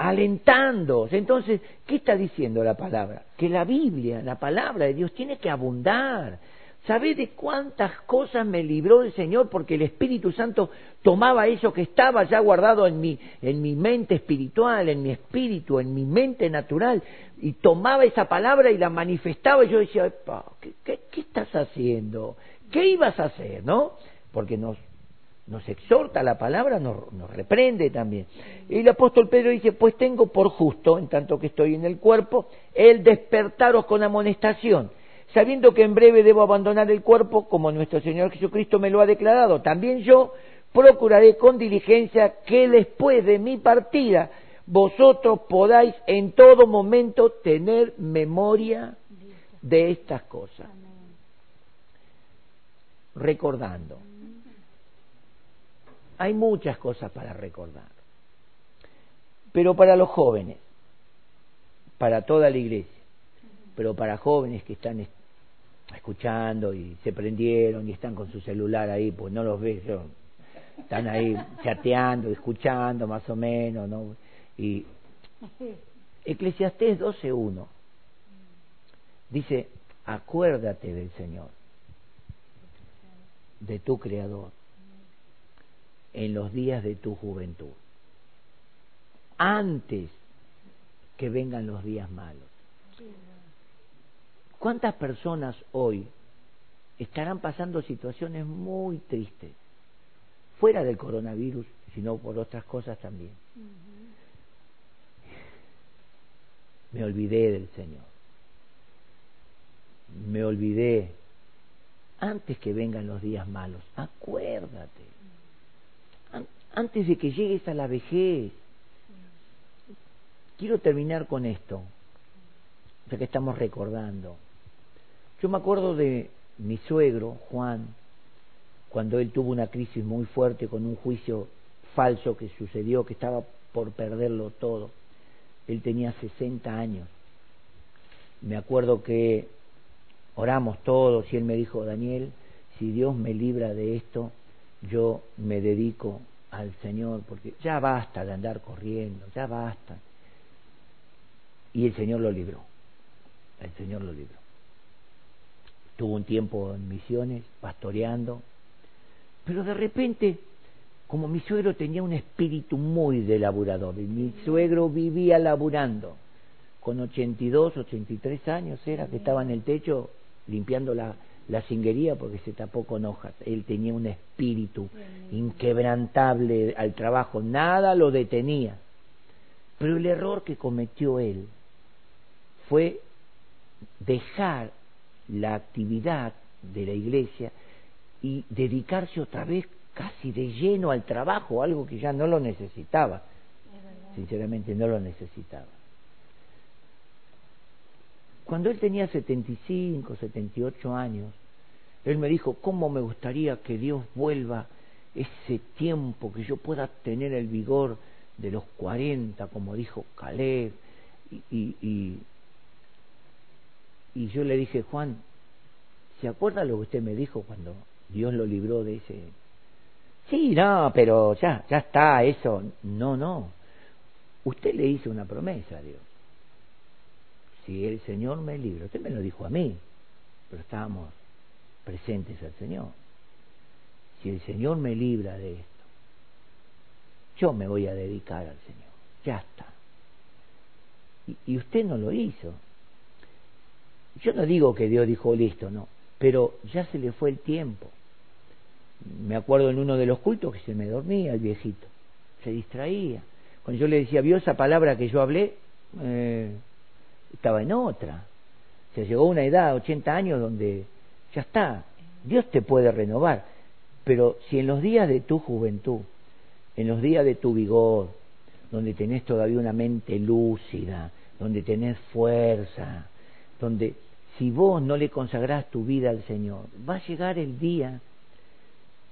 Speaker 1: alentando. Entonces, ¿qué está diciendo la palabra? Que la Biblia, la palabra de Dios, tiene que abundar. ¿Sabés de cuántas cosas me libró el Señor? Porque el Espíritu Santo tomaba eso que estaba ya guardado en mi, en mi mente espiritual, en mi espíritu, en mi mente natural, y tomaba esa palabra y la manifestaba, y yo decía, ¿qué, qué, qué estás haciendo? ¿Qué ibas a hacer? ¿No? Porque nos, nos exhorta la palabra, nos, nos, reprende también. Y el apóstol Pedro dice, pues tengo por justo, en tanto que estoy en el cuerpo, el despertaros con amonestación, sabiendo que en breve debo abandonar el cuerpo, como nuestro Señor Jesucristo me lo ha declarado. También yo procuraré con diligencia que después de mi partida vosotros podáis en todo momento tener memoria de estas cosas. Recordando hay muchas cosas para recordar. Pero para los jóvenes, para toda la iglesia, pero para jóvenes que están escuchando y se prendieron y están con su celular ahí, pues no los veo yo. Están ahí chateando, escuchando más o menos, ¿no? Y Eclesiastés 12.1 dice, acuérdate del Señor, de tu Creador, en los días de tu juventud, antes que vengan los días malos. ¿Cuántas personas hoy estarán pasando situaciones muy tristes, fuera del coronavirus, sino por otras cosas también? Me olvidé del Señor. Me olvidé antes que vengan los días malos. Acuérdate. Antes de que llegues a la vejez. Quiero terminar con esto, ya que estamos recordando. Yo me acuerdo de mi suegro, Juan, cuando él tuvo una crisis muy fuerte con un juicio falso que sucedió, que estaba por perderlo todo. Él tenía 60 años. Me acuerdo que oramos todos y él me dijo, Daniel, si Dios me libra de esto, yo me dedico al Señor, porque ya basta de andar corriendo, ya basta. Y el Señor lo libró, el Señor lo libró. Tuvo un tiempo en misiones, pastoreando, pero de repente, como mi suegro tenía un espíritu muy de laburador, y mi suegro vivía laburando, con 82, 83 años era, que estaba en el techo limpiando la, la cinguería porque se tapó con hojas. Él tenía un espíritu inquebrantable al trabajo, nada lo detenía. Pero el error que cometió él fue dejar la actividad de la iglesia y dedicarse otra vez casi de lleno al trabajo, algo que ya no lo necesitaba. Sinceramente no lo necesitaba. Cuando él tenía 75, 78 años, él me dijo, ¿cómo me gustaría que Dios vuelva ese tiempo, que yo pueda tener el vigor de los 40, como dijo Caleb? Y, y, y yo le dije, Juan, ¿se acuerda lo que usted me dijo cuando Dios lo libró de ese... Sí, no, pero ya, ya está eso. No, no. Usted le hizo una promesa a Dios. Si el Señor me libra, usted me lo dijo a mí, pero estábamos presentes al Señor. Si el Señor me libra de esto, yo me voy a dedicar al Señor. Ya está. Y, y usted no lo hizo. Yo no digo que Dios dijo listo, no, pero ya se le fue el tiempo. Me acuerdo en uno de los cultos que se me dormía el viejito, se distraía. Cuando yo le decía, ¿vio esa palabra que yo hablé? Eh, estaba en otra. Se llegó a una edad, 80 años, donde ya está, Dios te puede renovar. Pero si en los días de tu juventud, en los días de tu vigor, donde tenés todavía una mente lúcida, donde tenés fuerza, donde si vos no le consagrás tu vida al Señor, va a llegar el día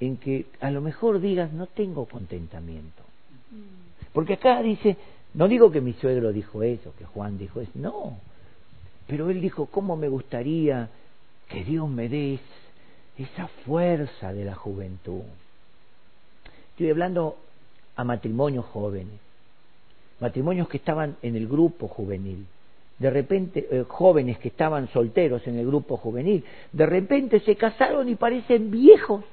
Speaker 1: en que a lo mejor digas, no tengo contentamiento. Mm. Porque acá dice, no digo que mi suegro dijo eso, que Juan dijo eso, no. Pero él dijo, ¿cómo me gustaría que Dios me dé esa fuerza de la juventud? Estoy hablando a matrimonios jóvenes, matrimonios que estaban en el grupo juvenil de repente eh, jóvenes que estaban solteros en el grupo juvenil, de repente se casaron y parecen viejos,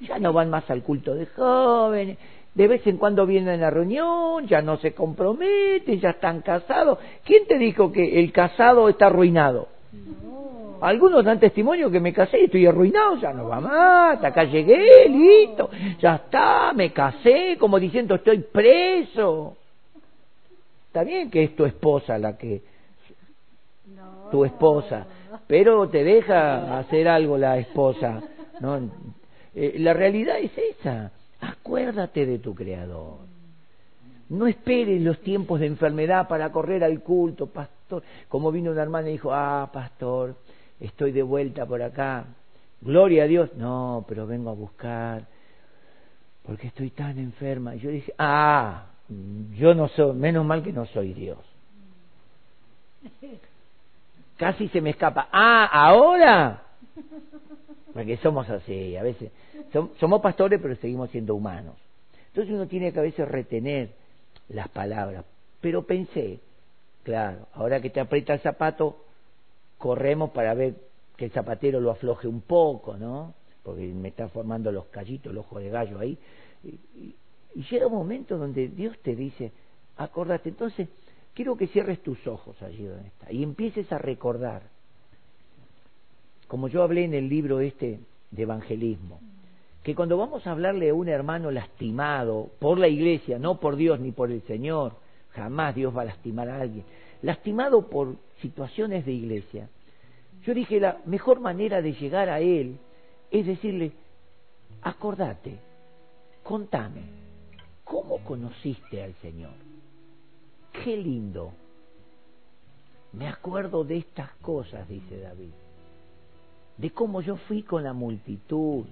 Speaker 1: ya no van más al culto de jóvenes, de vez en cuando vienen a la reunión, ya no se comprometen, ya están casados. ¿Quién te dijo que el casado está arruinado? Algunos dan testimonio que me casé y estoy arruinado, ya no va más, hasta acá llegué, listo, ya está, me casé, como diciendo estoy preso. Está bien que es tu esposa la que... Tu esposa, pero te deja hacer algo la esposa. ¿no? Eh, la realidad es esa. Acuérdate de tu Creador. No esperes los tiempos de enfermedad para correr al culto, pastor. Como vino una hermana y dijo, ah, pastor, estoy de vuelta por acá. Gloria a Dios. No, pero vengo a buscar porque estoy tan enferma. Y yo dije, ah, yo no soy, menos mal que no soy Dios. casi se me escapa. Ah, ahora. Porque somos así, a veces. Somos pastores, pero seguimos siendo humanos. Entonces uno tiene que a veces retener las palabras. Pero pensé, claro, ahora que te aprieta el zapato, corremos para ver que el zapatero lo afloje un poco, ¿no? Porque me está formando los callitos, el ojo de gallo ahí. Y, y llega un momento donde Dios te dice, acordate, entonces quiero que cierres tus ojos allí donde está y empieces a recordar. Como yo hablé en el libro este de evangelismo, que cuando vamos a hablarle a un hermano lastimado por la iglesia, no por Dios ni por el Señor, jamás Dios va a lastimar a alguien, lastimado por situaciones de iglesia, yo dije la mejor manera de llegar a Él es decirle, acordate, contame, ¿cómo conociste al Señor? Qué lindo. Me acuerdo de estas cosas, dice David, de cómo yo fui con la multitud,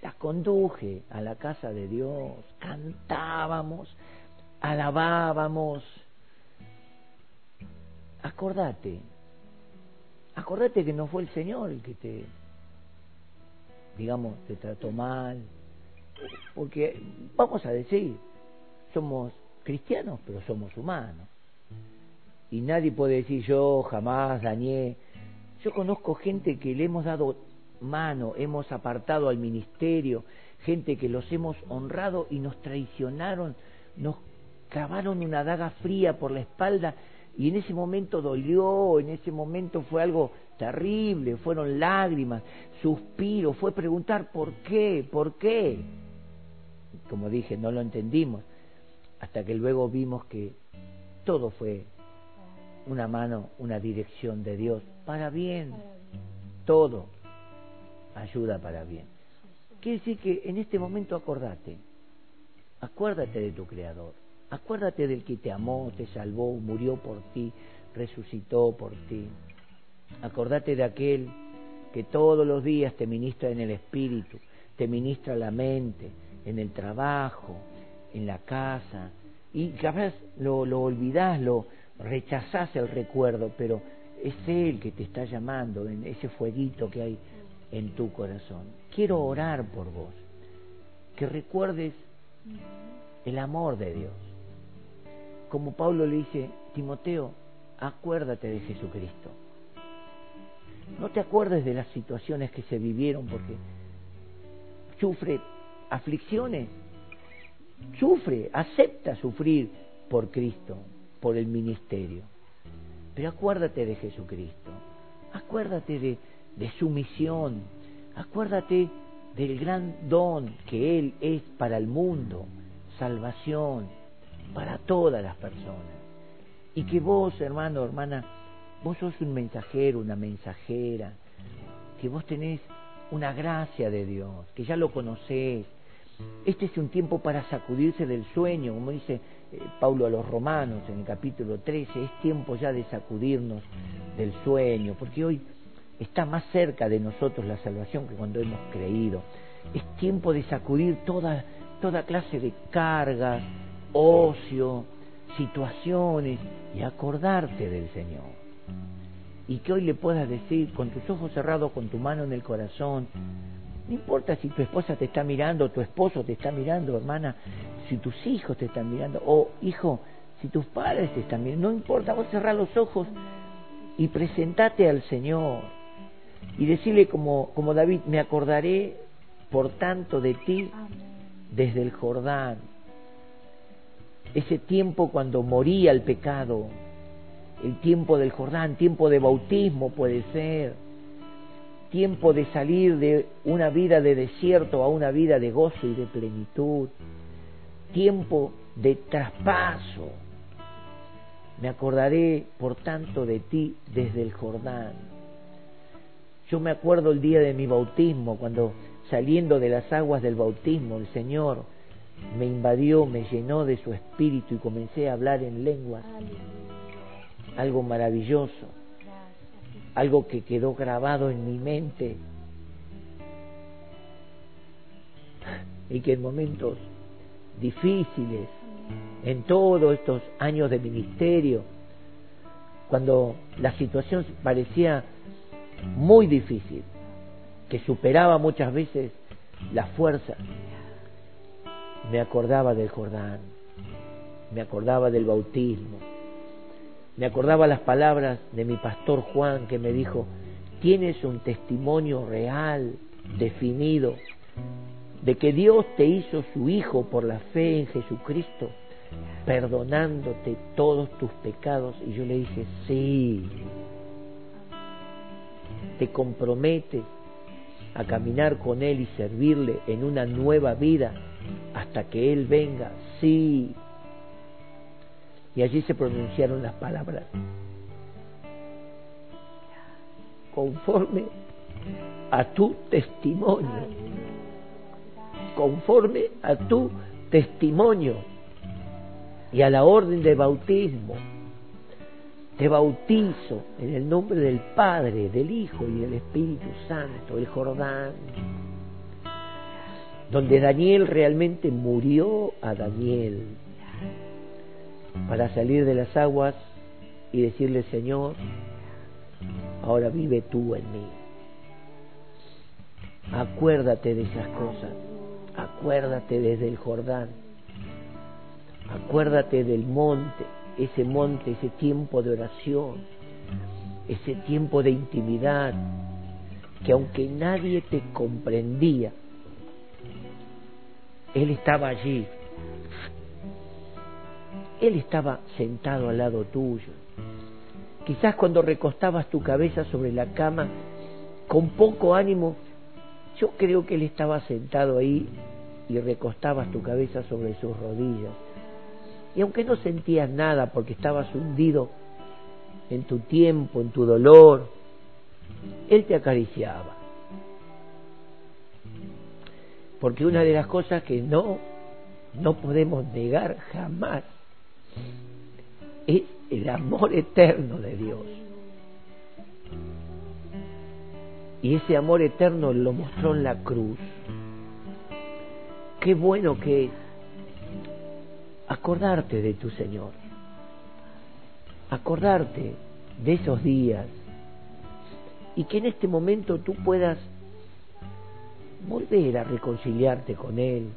Speaker 1: las conduje a la casa de Dios, cantábamos, alabábamos. Acordate, acordate que no fue el Señor el que te, digamos, te trató mal, porque vamos a decir, somos cristianos, pero somos humanos. Y nadie puede decir yo jamás dañé. Yo conozco gente que le hemos dado mano, hemos apartado al ministerio, gente que los hemos honrado y nos traicionaron, nos clavaron una daga fría por la espalda y en ese momento dolió, en ese momento fue algo terrible, fueron lágrimas, suspiros, fue preguntar por qué, por qué. Como dije, no lo entendimos, hasta que luego vimos que todo fue una mano, una dirección de Dios, para bien, todo ayuda para bien. Quiere decir que en este momento acordate, acuérdate de tu Creador, acuérdate del que te amó, te salvó, murió por ti, resucitó por ti. Acordate de aquel que todos los días te ministra en el espíritu, te ministra la mente, en el trabajo, en la casa, y capaz lo, lo olvidás, lo rechazás el recuerdo, pero es Él que te está llamando, en ese fueguito que hay en tu corazón. Quiero orar por vos, que recuerdes el amor de Dios. Como Pablo le dice, Timoteo, acuérdate de Jesucristo. No te acuerdes de las situaciones que se vivieron porque sufre aflicciones, sufre, acepta sufrir por Cristo, por el ministerio. Pero acuérdate de Jesucristo, acuérdate de su misión. Acuérdate del gran don que Él es para el mundo, salvación para todas las personas. Y que vos, hermano, hermana, vos sos un mensajero, una mensajera, que vos tenés una gracia de Dios, que ya lo conocés. Este es un tiempo para sacudirse del sueño, como dice eh, Pablo a los romanos en el capítulo 13, es tiempo ya de sacudirnos del sueño, porque hoy está más cerca de nosotros la salvación que cuando hemos creído. Es tiempo de sacudir toda, toda clase de cargas, ocio, situaciones y acordarte del Señor. Y que hoy le puedas decir con tus ojos cerrados, con tu mano en el corazón, no importa si tu esposa te está mirando, tu esposo te está mirando, hermana, si tus hijos te están mirando, o hijo, si tus padres te están mirando, no importa, vos cerrar los ojos y presentate al Señor y decirle como, como David, me acordaré por tanto de ti desde el Jordán. Ese tiempo cuando moría el pecado, el tiempo del Jordán, tiempo de bautismo puede ser, tiempo de salir de una vida de desierto a una vida de gozo y de plenitud, tiempo de traspaso. Me acordaré, por tanto, de ti desde el Jordán. Yo me acuerdo el día de mi bautismo, cuando saliendo de las aguas del bautismo, el Señor me invadió, me llenó de su espíritu y comencé a hablar en lenguas. Algo maravilloso, algo que quedó grabado en mi mente. Y que en momentos difíciles, en todos estos años de ministerio, cuando la situación parecía muy difícil, que superaba muchas veces la fuerza, me acordaba del Jordán, me acordaba del bautismo, me acordaba las palabras de mi pastor Juan que me dijo, tienes un testimonio real, definido, de que Dios te hizo su Hijo por la fe en Jesucristo, perdonándote todos tus pecados. Y yo le dije, sí, te comprometes a caminar con Él y servirle en una nueva vida hasta que Él venga, sí. Y allí se pronunciaron las palabras. Conforme a tu testimonio. Conforme a tu testimonio y a la orden de bautismo. Te bautizo en el nombre del Padre, del Hijo y del Espíritu Santo, el Jordán, donde Daniel realmente murió a Daniel para salir de las aguas y decirle, Señor, ahora vive tú en mí. Acuérdate de esas cosas, acuérdate desde el Jordán, acuérdate del monte, ese monte, ese tiempo de oración, ese tiempo de intimidad, que aunque nadie te comprendía, Él estaba allí él estaba sentado al lado tuyo. Quizás cuando recostabas tu cabeza sobre la cama, con poco ánimo, yo creo que Él estaba sentado ahí y recostabas tu cabeza sobre sus rodillas. Y aunque no sentías nada porque estabas hundido en tu tiempo, en tu dolor, Él te acariciaba. Porque una de las cosas que no, no podemos negar jamás es el amor eterno de Dios. Y ese amor eterno lo mostró en la cruz. Qué bueno que es acordarte de tu Señor, acordarte de esos días y que en este momento tú puedas volver a reconciliarte con Él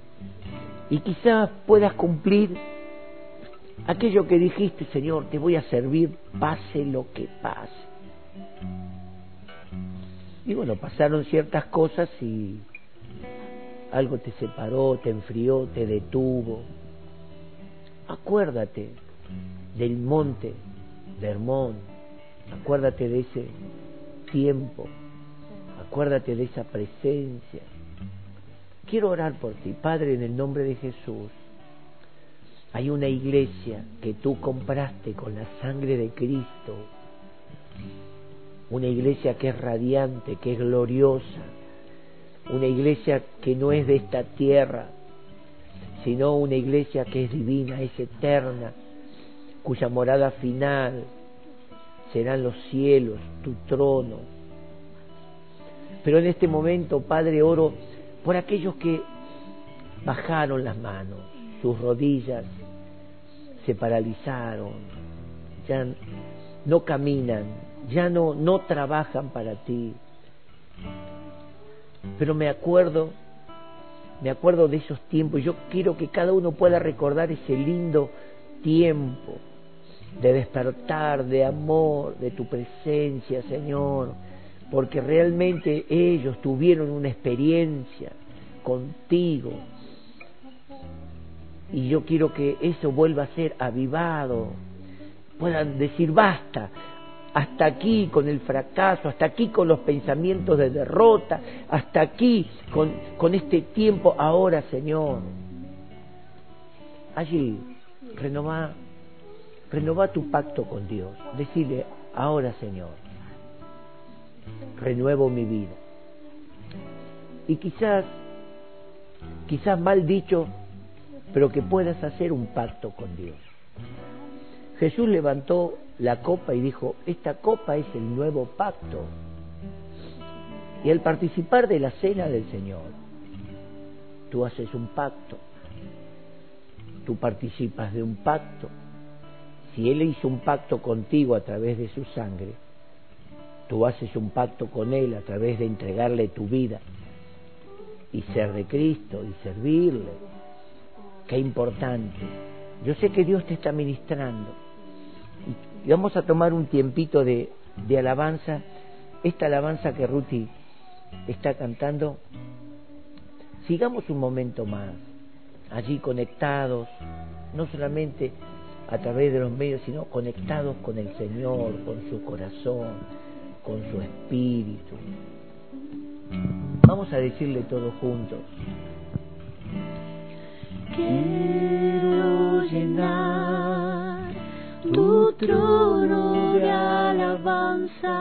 Speaker 1: y quizás puedas cumplir aquello que dijiste, Señor, te voy a servir, pase lo que pase. Y bueno, pasaron ciertas cosas y algo te separó, te enfrió, te detuvo. Acuérdate del monte de Hermón, acuérdate de ese tiempo, acuérdate de esa presencia. Quiero orar por ti, Padre, en el nombre de Jesús. Hay una iglesia que tú compraste con la sangre de Cristo. Una iglesia que es radiante, que es gloriosa. Una iglesia que no es de esta tierra, sino una iglesia que es divina, es eterna, cuya morada final serán los cielos, tu trono. Pero en este momento, Padre, oro por aquellos que bajaron las manos, sus rodillas, se paralizaron, ya no caminan, ya no, no trabajan para ti. Pero me acuerdo, me acuerdo de esos tiempos, yo quiero que cada uno pueda recordar ese lindo tiempo de despertar, de amor, de tu presencia, Señor, porque realmente ellos tuvieron una experiencia contigo, y yo quiero que eso vuelva a ser avivado. Puedan decir basta, hasta aquí con el fracaso, hasta aquí con los pensamientos de derrota, hasta aquí con, con este tiempo ahora, Señor. Allí, renova, renova tu pacto con Dios. Decirle, ahora, Señor, renuevo mi vida. Y quizás, quizás mal dicho, pero que puedas hacer un pacto con Dios. Jesús levantó la copa y dijo, esta copa es el nuevo pacto. Y al participar de la cena del Señor, tú haces un pacto, tú participas de un pacto, si Él hizo un pacto contigo a través de su sangre, tú haces un pacto con Él a través de entregarle tu vida y ser de Cristo y servirle. Qué importante. Yo sé que Dios te está ministrando. Y vamos a tomar un tiempito de, de alabanza. Esta alabanza que Ruti está cantando, sigamos un momento más allí conectados, no solamente a través de los medios, sino conectados con el Señor, con su corazón, con su espíritu. Vamos a decirle todos juntos.
Speaker 2: Quiero llenar tu trono de alabanza.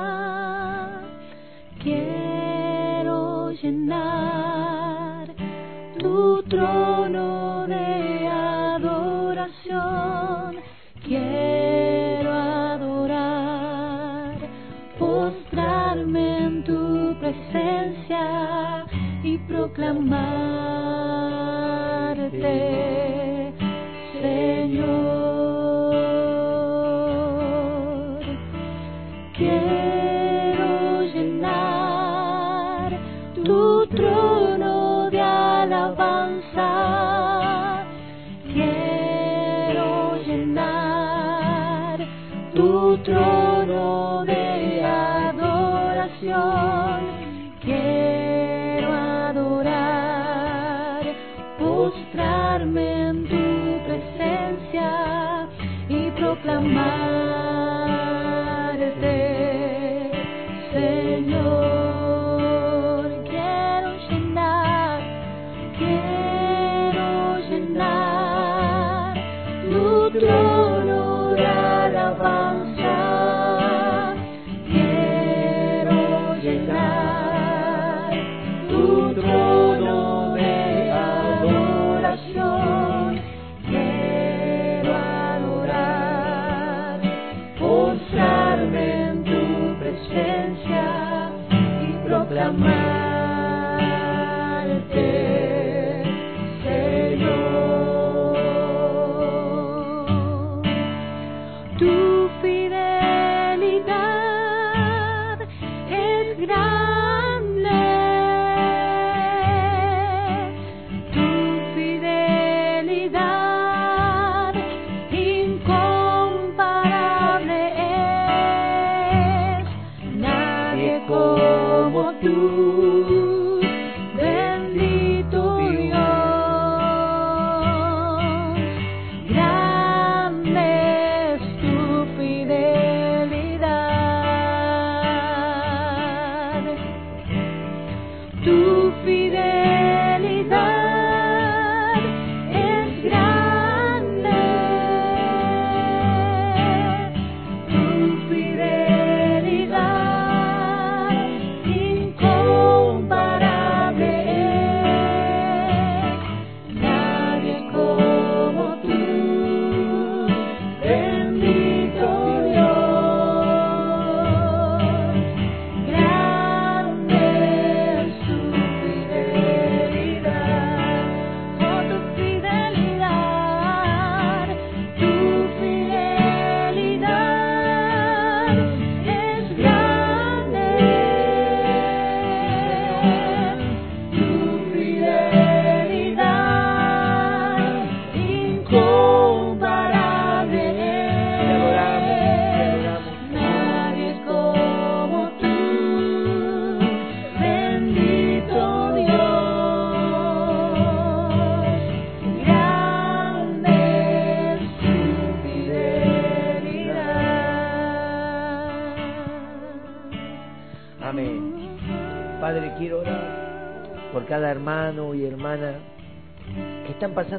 Speaker 2: Quiero llenar tu trono de adoración. Quiero adorar, postrarme en tu presencia y Señor. Quiero llenar tu trono de alabanza.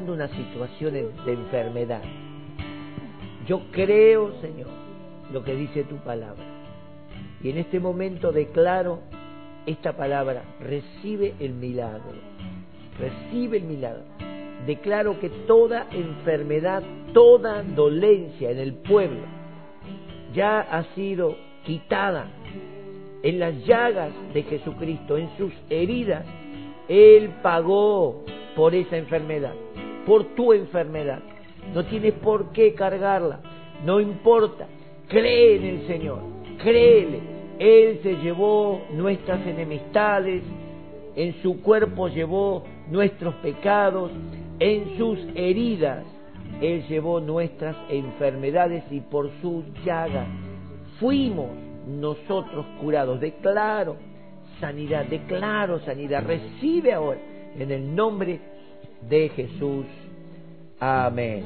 Speaker 1: Pasando unas situaciones de enfermedad. Yo creo, Señor, lo que dice tu palabra. Y en este momento declaro esta palabra, recibe el milagro, recibe el milagro. Declaro que toda enfermedad, toda dolencia en el pueblo ya ha sido quitada en las llagas de Jesucristo, en sus heridas. Él pagó por esa enfermedad, por tu enfermedad. No tienes por qué cargarla. no importa, cree en el Señor, créele. Él se llevó nuestras enemistades, en su cuerpo llevó nuestros pecados, en sus heridas Él llevó nuestras enfermedades y por su llaga fuimos nosotros curados. Declaro sanidad, declaro sanidad. Recibe ahora en el nombre de Jesús. Amén.